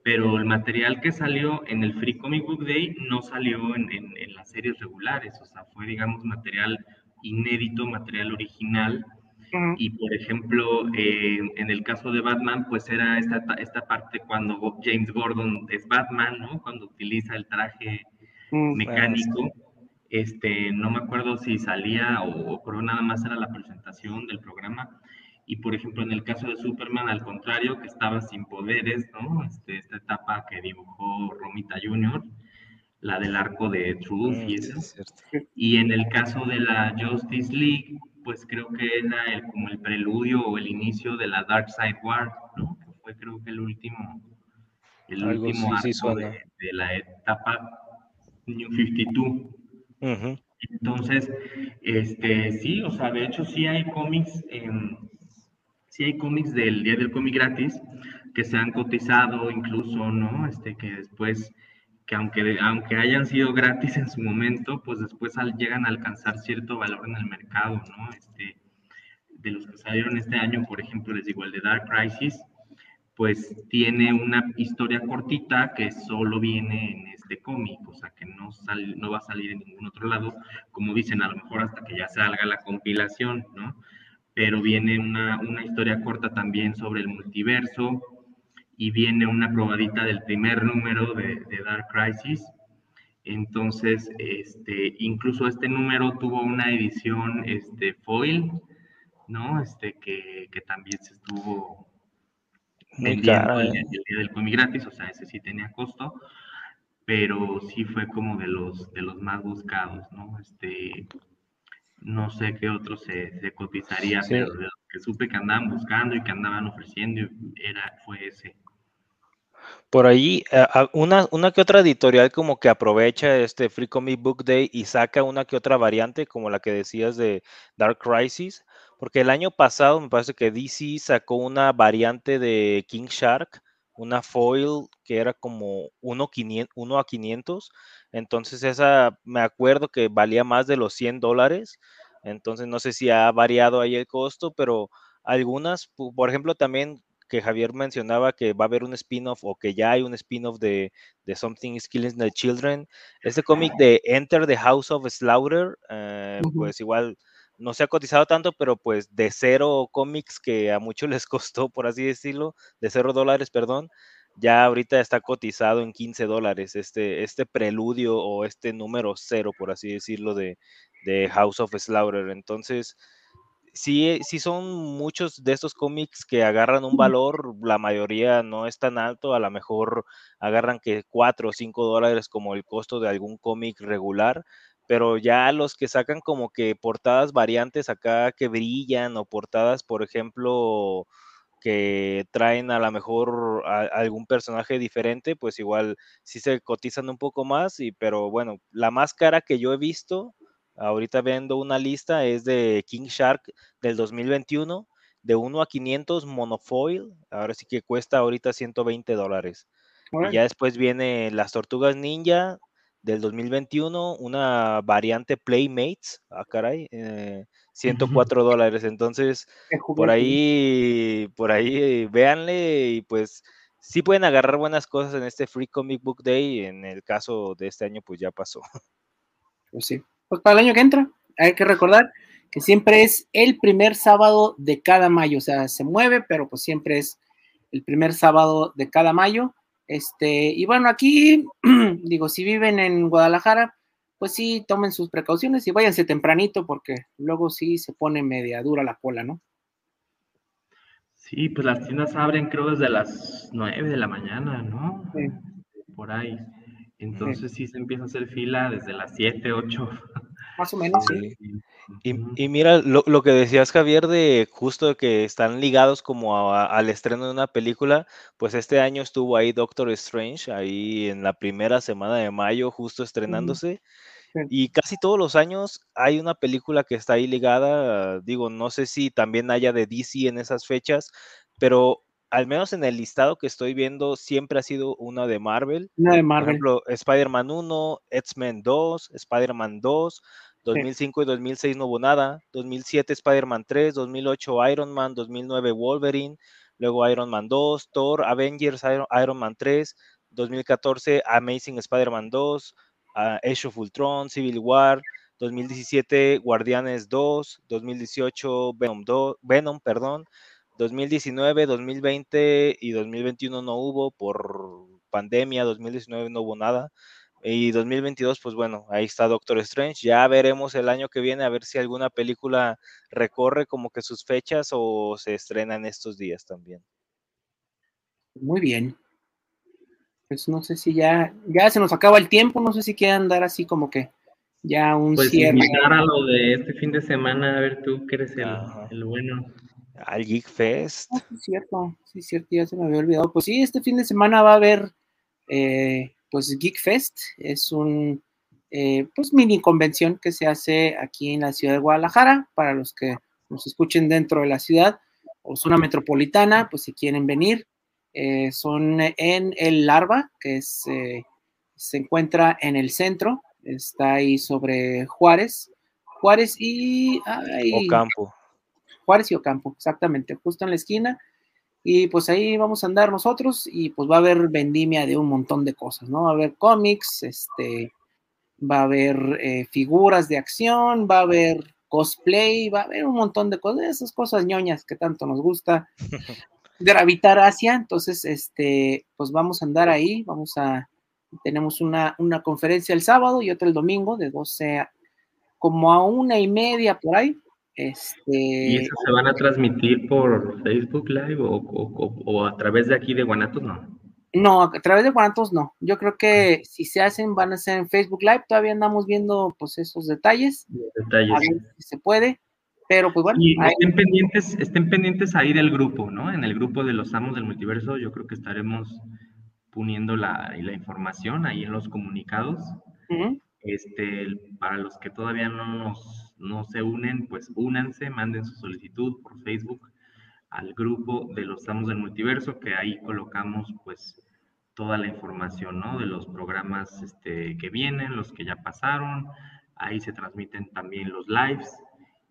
pero el material que salió en el Free Comic Book Day no salió en, en, las series regulares, o sea, fue, digamos, material inédito, material original. Y, por ejemplo, eh, en el caso de Batman, pues era esta, esta parte cuando James Gordon es Batman, ¿no? Cuando utiliza el traje mecánico. Este, no me acuerdo si salía o, o creo nada más era la presentación del programa, y por ejemplo, en el caso de Superman, al contrario, que estaba sin poderes, ¿no? Este, esta etapa que dibujó Romita Jr., la del arco de Truth y mm, eso. y en el caso de la Justice League, pues creo que era el, como el preludio o el inicio de la Dark Side War, ¿no? Que fue creo que el último, el último arco de, la etapa New 52. Entonces, este, sí, o sea, de hecho sí hay cómics en sí hay cómics del Día del Cómic gratis que se han cotizado incluso, ¿no? Este, que después, que aunque, aunque hayan sido gratis en su momento, pues después llegan a alcanzar cierto valor en el mercado, ¿no? Este, de los que salieron este año, por ejemplo, les digo, el de Dark Crisis, pues tiene una historia cortita que solo viene en este cómic, o sea, que no, no va a salir en ningún otro lado, como dicen, a lo mejor hasta que ya salga la compilación, ¿no? pero viene una, una historia corta también sobre el multiverso y viene una probadita del primer número de, de Dark Crisis. Entonces, este, incluso este número tuvo una edición este, foil, ¿no? Este, que, que también se estuvo vendiendo el, el, día del cómic gratis, o sea, ese sí tenía costo, pero sí fue como de los, de los más buscados, ¿no? Este, no sé qué otro se, se cotizaría, pero de los que supe que andaban buscando y que andaban ofreciendo, era, fue ese. Por ahí, una, una que otra editorial como que aprovecha este Free Comic Book Day y saca una que otra variante, como la que decías de Dark Crisis, porque el año pasado me parece que DC sacó una variante de King Shark, una foil que era como 1, 1 a 500, entonces esa me acuerdo que valía más de los 100 dólares. Entonces no sé si ha variado ahí el costo, pero algunas, por ejemplo, también que Javier mencionaba que va a haber un spin-off o que ya hay un spin-off de, de, Something is Killing the Children. Este cómic de Enter the House of Slaughter, eh, pues igual no se ha cotizado tanto, pero pues de cero cómics que a muchos les costó, por así decirlo, de cero dólares, perdón, ya ahorita está cotizado en 15 dólares este, este preludio o este número cero, por así decirlo, de, House of Slaughter. Entonces, sí, sí son muchos de estos cómics que agarran un valor, la mayoría no es tan alto, a lo mejor agarran que 4 o 5 dólares como el costo de algún cómic regular, pero ya los que sacan como que portadas variantes acá que brillan o portadas, por ejemplo, que traen a lo mejor algún personaje diferente, pues igual sí se cotizan un poco más, y, pero bueno, la más cara que yo he visto, ahorita viendo una lista, es de King Shark del 2021, de 1 a 500 monofoil, ahora sí que cuesta ahorita 120 dólares. Y ya después viene las tortugas ninja del 2021, una variante Playmates, ah caray, 104 eh, dólares. Entonces, por ahí, por ahí, véanle y pues sí pueden agarrar buenas cosas en este Free Comic Book Day. En el caso de este año, pues ya pasó. Pues sí. Pues para el año que entra, hay que recordar que siempre es el primer sábado de cada mayo, o sea, se mueve, pero pues siempre es el primer sábado de cada mayo. Este, y bueno, aquí, digo, si viven en Guadalajara, pues sí, tomen sus precauciones y váyanse tempranito porque luego sí se pone media dura la cola, ¿no? Sí, pues las tiendas abren creo desde las 9 de la mañana, ¿no? Sí. Por ahí. Entonces sí. se empieza a hacer fila desde las 7, 8. Más o menos, sí. Y, mira, lo, que decías, Javier, de justo que están ligados como al estreno de una película, pues este año estuvo ahí Doctor Strange, ahí en la primera semana de mayo, justo estrenándose. Y casi todos los años hay una película que está ahí ligada, digo, no sé si también haya de DC en esas fechas, pero al menos en el listado que estoy viendo, siempre ha sido una de Marvel. Una de Marvel. Por ejemplo, Spider-Man 1, X-Men 2, Spider-Man 2, 2005 y 2006 no hubo nada, 2007 Spider-Man 3, 2008 Iron Man, 2009 Wolverine, luego Iron Man 2, Thor, Avengers, Iron, Man 3, 2014 Amazing Spider-Man 2, uh, Age of Ultron, Civil War, 2017 Guardianes 2, 2018 Venom 2, Venom, perdón, 2019, 2020 y 2021 no hubo por pandemia, 2019 no hubo nada. Y 2022, pues bueno, ahí está Doctor Strange. Ya veremos el año que viene a ver si alguna película recorre como que sus fechas o se estrena en estos días también. Muy bien. Pues no sé si ya, ya se nos acaba el tiempo, no sé si quieran dar así como que ya un pues cierre. Invitar a lo de este fin de semana, a ver tú que eres el, el bueno. Al Geek Fest. Ah, sí, cierto, sí, cierto, ya se me había olvidado. Pues sí, este fin de semana va a haber eh, pues Geek Fest, es un eh, pues mini convención que se hace aquí en la ciudad de Guadalajara, para los que nos escuchen dentro de la ciudad o zona metropolitana, pues si quieren venir, eh, son en el Larva, que es, se encuentra en el centro, está ahí sobre Juárez, Juárez y... Ocampo. Juárez y Ocampo, exactamente, justo en la esquina. Y pues ahí vamos a andar nosotros y pues va a haber vendimia de un montón de cosas, ¿no? Va a haber cómics, este, va a haber eh, figuras de acción, va a haber cosplay, va a haber un montón de cosas, esas cosas ñoñas que tanto nos gusta gravitar hacia. Entonces, este, pues vamos a andar ahí, vamos a, tenemos una, una conferencia el sábado y otra el domingo de 12 como a una y media por ahí. Este, ¿Y eso se van a transmitir por Facebook Live o, a través de aquí de Guanatos? No. No, a través de Guanatos no. Yo creo que si se hacen, van a ser en Facebook Live. Todavía andamos viendo pues esos detalles. Detalles. A ver si se puede. Pero pues bueno. Y estén, pendientes, estén pendientes ahí del grupo, ¿no? En el grupo de los amos del multiverso, yo creo que estaremos poniendo la, la información ahí en los comunicados. Este, para los que todavía no, nos, no se unen, pues únanse, manden su solicitud por Facebook al grupo de los Amos del Multiverso, que ahí colocamos pues toda la información, ¿no? De los programas este, que vienen, los que ya pasaron, ahí se transmiten también los lives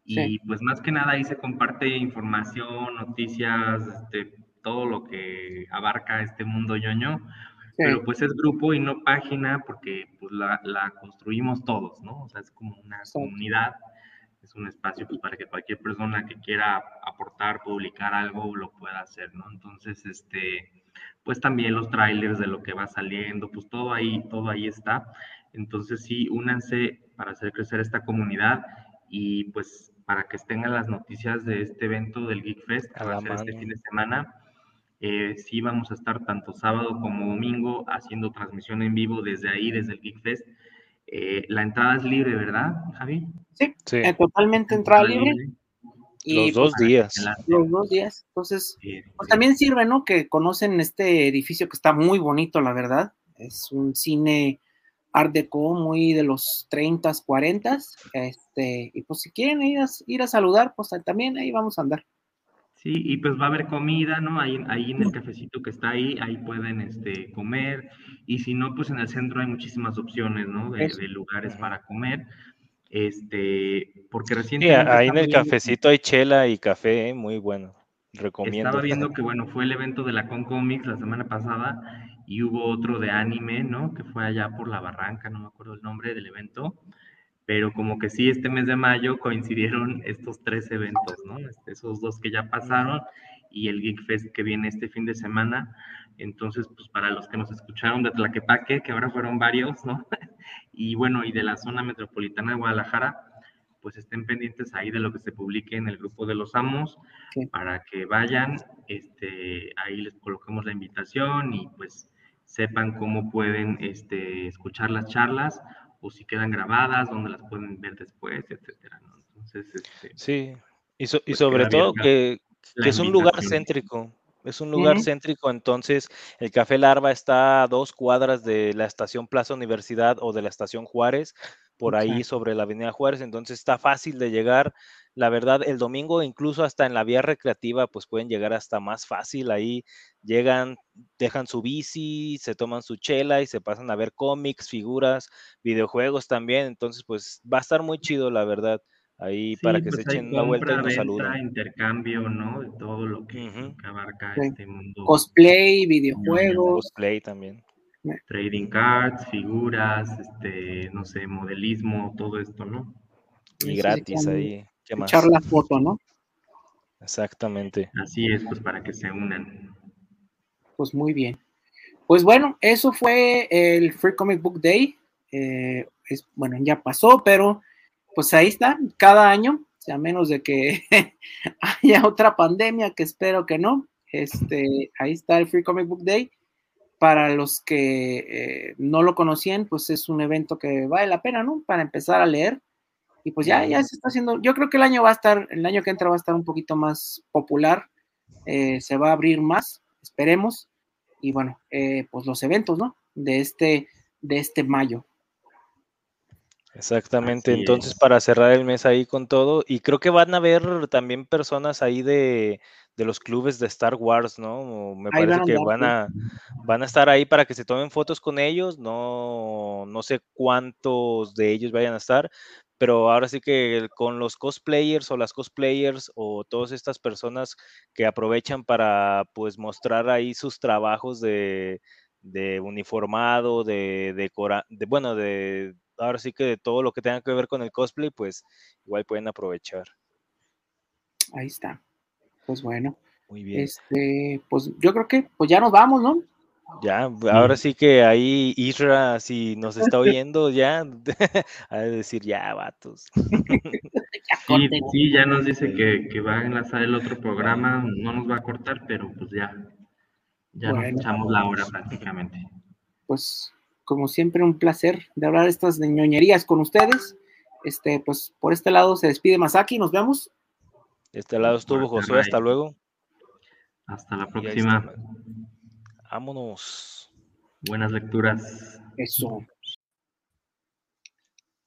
y pues más que nada ahí se comparte información, noticias, este, todo lo que abarca este mundo ñoño pero pues es grupo y no página porque pues la, la, construimos todos, ¿no? O sea, es como una comunidad, es un espacio pues para que cualquier persona que quiera aportar, publicar algo lo pueda hacer, ¿no? Entonces, este, pues también los trailers de lo que va saliendo, pues todo ahí, todo ahí está. Entonces sí, únanse para hacer crecer esta comunidad y pues para que estén las noticias de este evento del Geek Fest que va a ser este fin de semana eh, sí vamos a estar tanto sábado como domingo haciendo transmisión en vivo desde ahí, desde el Geek Fest. Eh, la entrada es libre, ¿verdad, Javi? Sí, sí. Eh, totalmente entrada libre. Y, los dos pues, días. Los dos días. Entonces, pues también sirve, ¿no? Que conocen este edificio que está muy bonito, la verdad. Es un cine art deco muy de los 30, 40. Este, y pues si quieren ir a, ir a saludar, pues también ahí vamos a andar. Sí, y pues va a haber comida, ¿no? Ahí, ahí en el cafecito que está ahí, ahí pueden este, comer. Y si no, pues en el centro hay muchísimas opciones, ¿no? De, lugares para comer. Este, porque recientemente. Sí, ahí en el cafecito hay chela y café, ¿eh? muy bueno. Recomiendo. Estaba viendo que, bueno, fue el evento de la Con Comics la semana pasada y hubo otro de anime, ¿no? Que fue allá por la barranca, no me acuerdo el nombre del evento pero como que sí, este mes de mayo coincidieron estos tres eventos, ¿no? Este, esos dos que ya pasaron y el Geek Fest que viene este fin de semana. Entonces, pues para los que nos escucharon de Tlaquepaque, que ahora fueron varios, ¿no? Y bueno, y de la zona metropolitana de Guadalajara, pues estén pendientes ahí de lo que se publique en el grupo de los amos para que vayan, este, ahí les coloquemos la invitación y pues sepan cómo pueden este, escuchar las charlas o si quedan grabadas, dónde las pueden ver después, etcétera. Entonces, este, sí, y, y pues, sobre todo que, que es un lugar céntrico. Es un lugar céntrico, entonces el Café Larva está a dos cuadras de la estación Plaza Universidad o de la estación Juárez, por ahí sobre la Avenida Juárez, entonces está fácil de llegar. La verdad, el domingo incluso hasta en la vía recreativa, pues pueden llegar hasta más fácil. Ahí llegan, dejan su bici, se toman su chela y se pasan a ver cómics, figuras, videojuegos también. Entonces, pues va a estar muy chido, la verdad ahí para que se pues, echen una vuelta y nos saluden. intercambio, ¿no? De todo lo que, abarca este mundo. Cosplay, videojuegos. Cosplay también. Trading cards, figuras, este, no sé, modelismo, todo esto, ¿no? Y gratis ahí. ¿Qué más? Echar la foto, ¿no? Exactamente. Así es, pues para que se unan. Pues muy bien. Pues bueno, eso fue el Free Comic Book Day. Eh, es, bueno, ya pasó, pero pues ahí está, cada año, a menos de que haya otra pandemia, que espero que no, este, ahí está el Free Comic Book Day. Para los que eh, no lo conocían, pues es un evento que vale la pena, ¿no? Para empezar a leer. Y pues ya, ya se está haciendo, yo creo que el año va a estar, el año que entra va a estar un poquito más popular, eh, se va a abrir más, esperemos. Y bueno, eh, pues los eventos, ¿no? De este, de este mayo. Exactamente, entonces para cerrar el mes ahí con todo, y creo que van a haber también personas ahí de, los clubes de Star Wars, ¿no? Me parece que van a, van a estar ahí para que se tomen fotos con ellos, no, no sé cuántos de ellos vayan a estar, pero ahora sí que con los cosplayers o las cosplayers o todas estas personas que aprovechan para pues mostrar ahí sus trabajos de, de uniformado, de, de, de bueno, de ahora sí que de todo lo que tenga que ver con el cosplay, pues igual pueden aprovechar. Ahí está. Pues bueno. Muy bien. Este, pues yo creo que pues ya nos vamos, ¿no? Ya, ahora sí que ahí Isra, si nos está oyendo, ya, a decir, ya, vatos. Sí, sí, ya nos dice que, que, va a enlazar el otro programa, no nos va a cortar, pero pues ya, ya nos echamos la hora prácticamente. Pues como siempre, un placer de hablar estas de ñoñerías con ustedes. Este, pues por este lado se despide Masaki, nos vemos. Este lado estuvo José, hasta luego. Hasta la próxima. Vámonos. Buenas lecturas. Eso.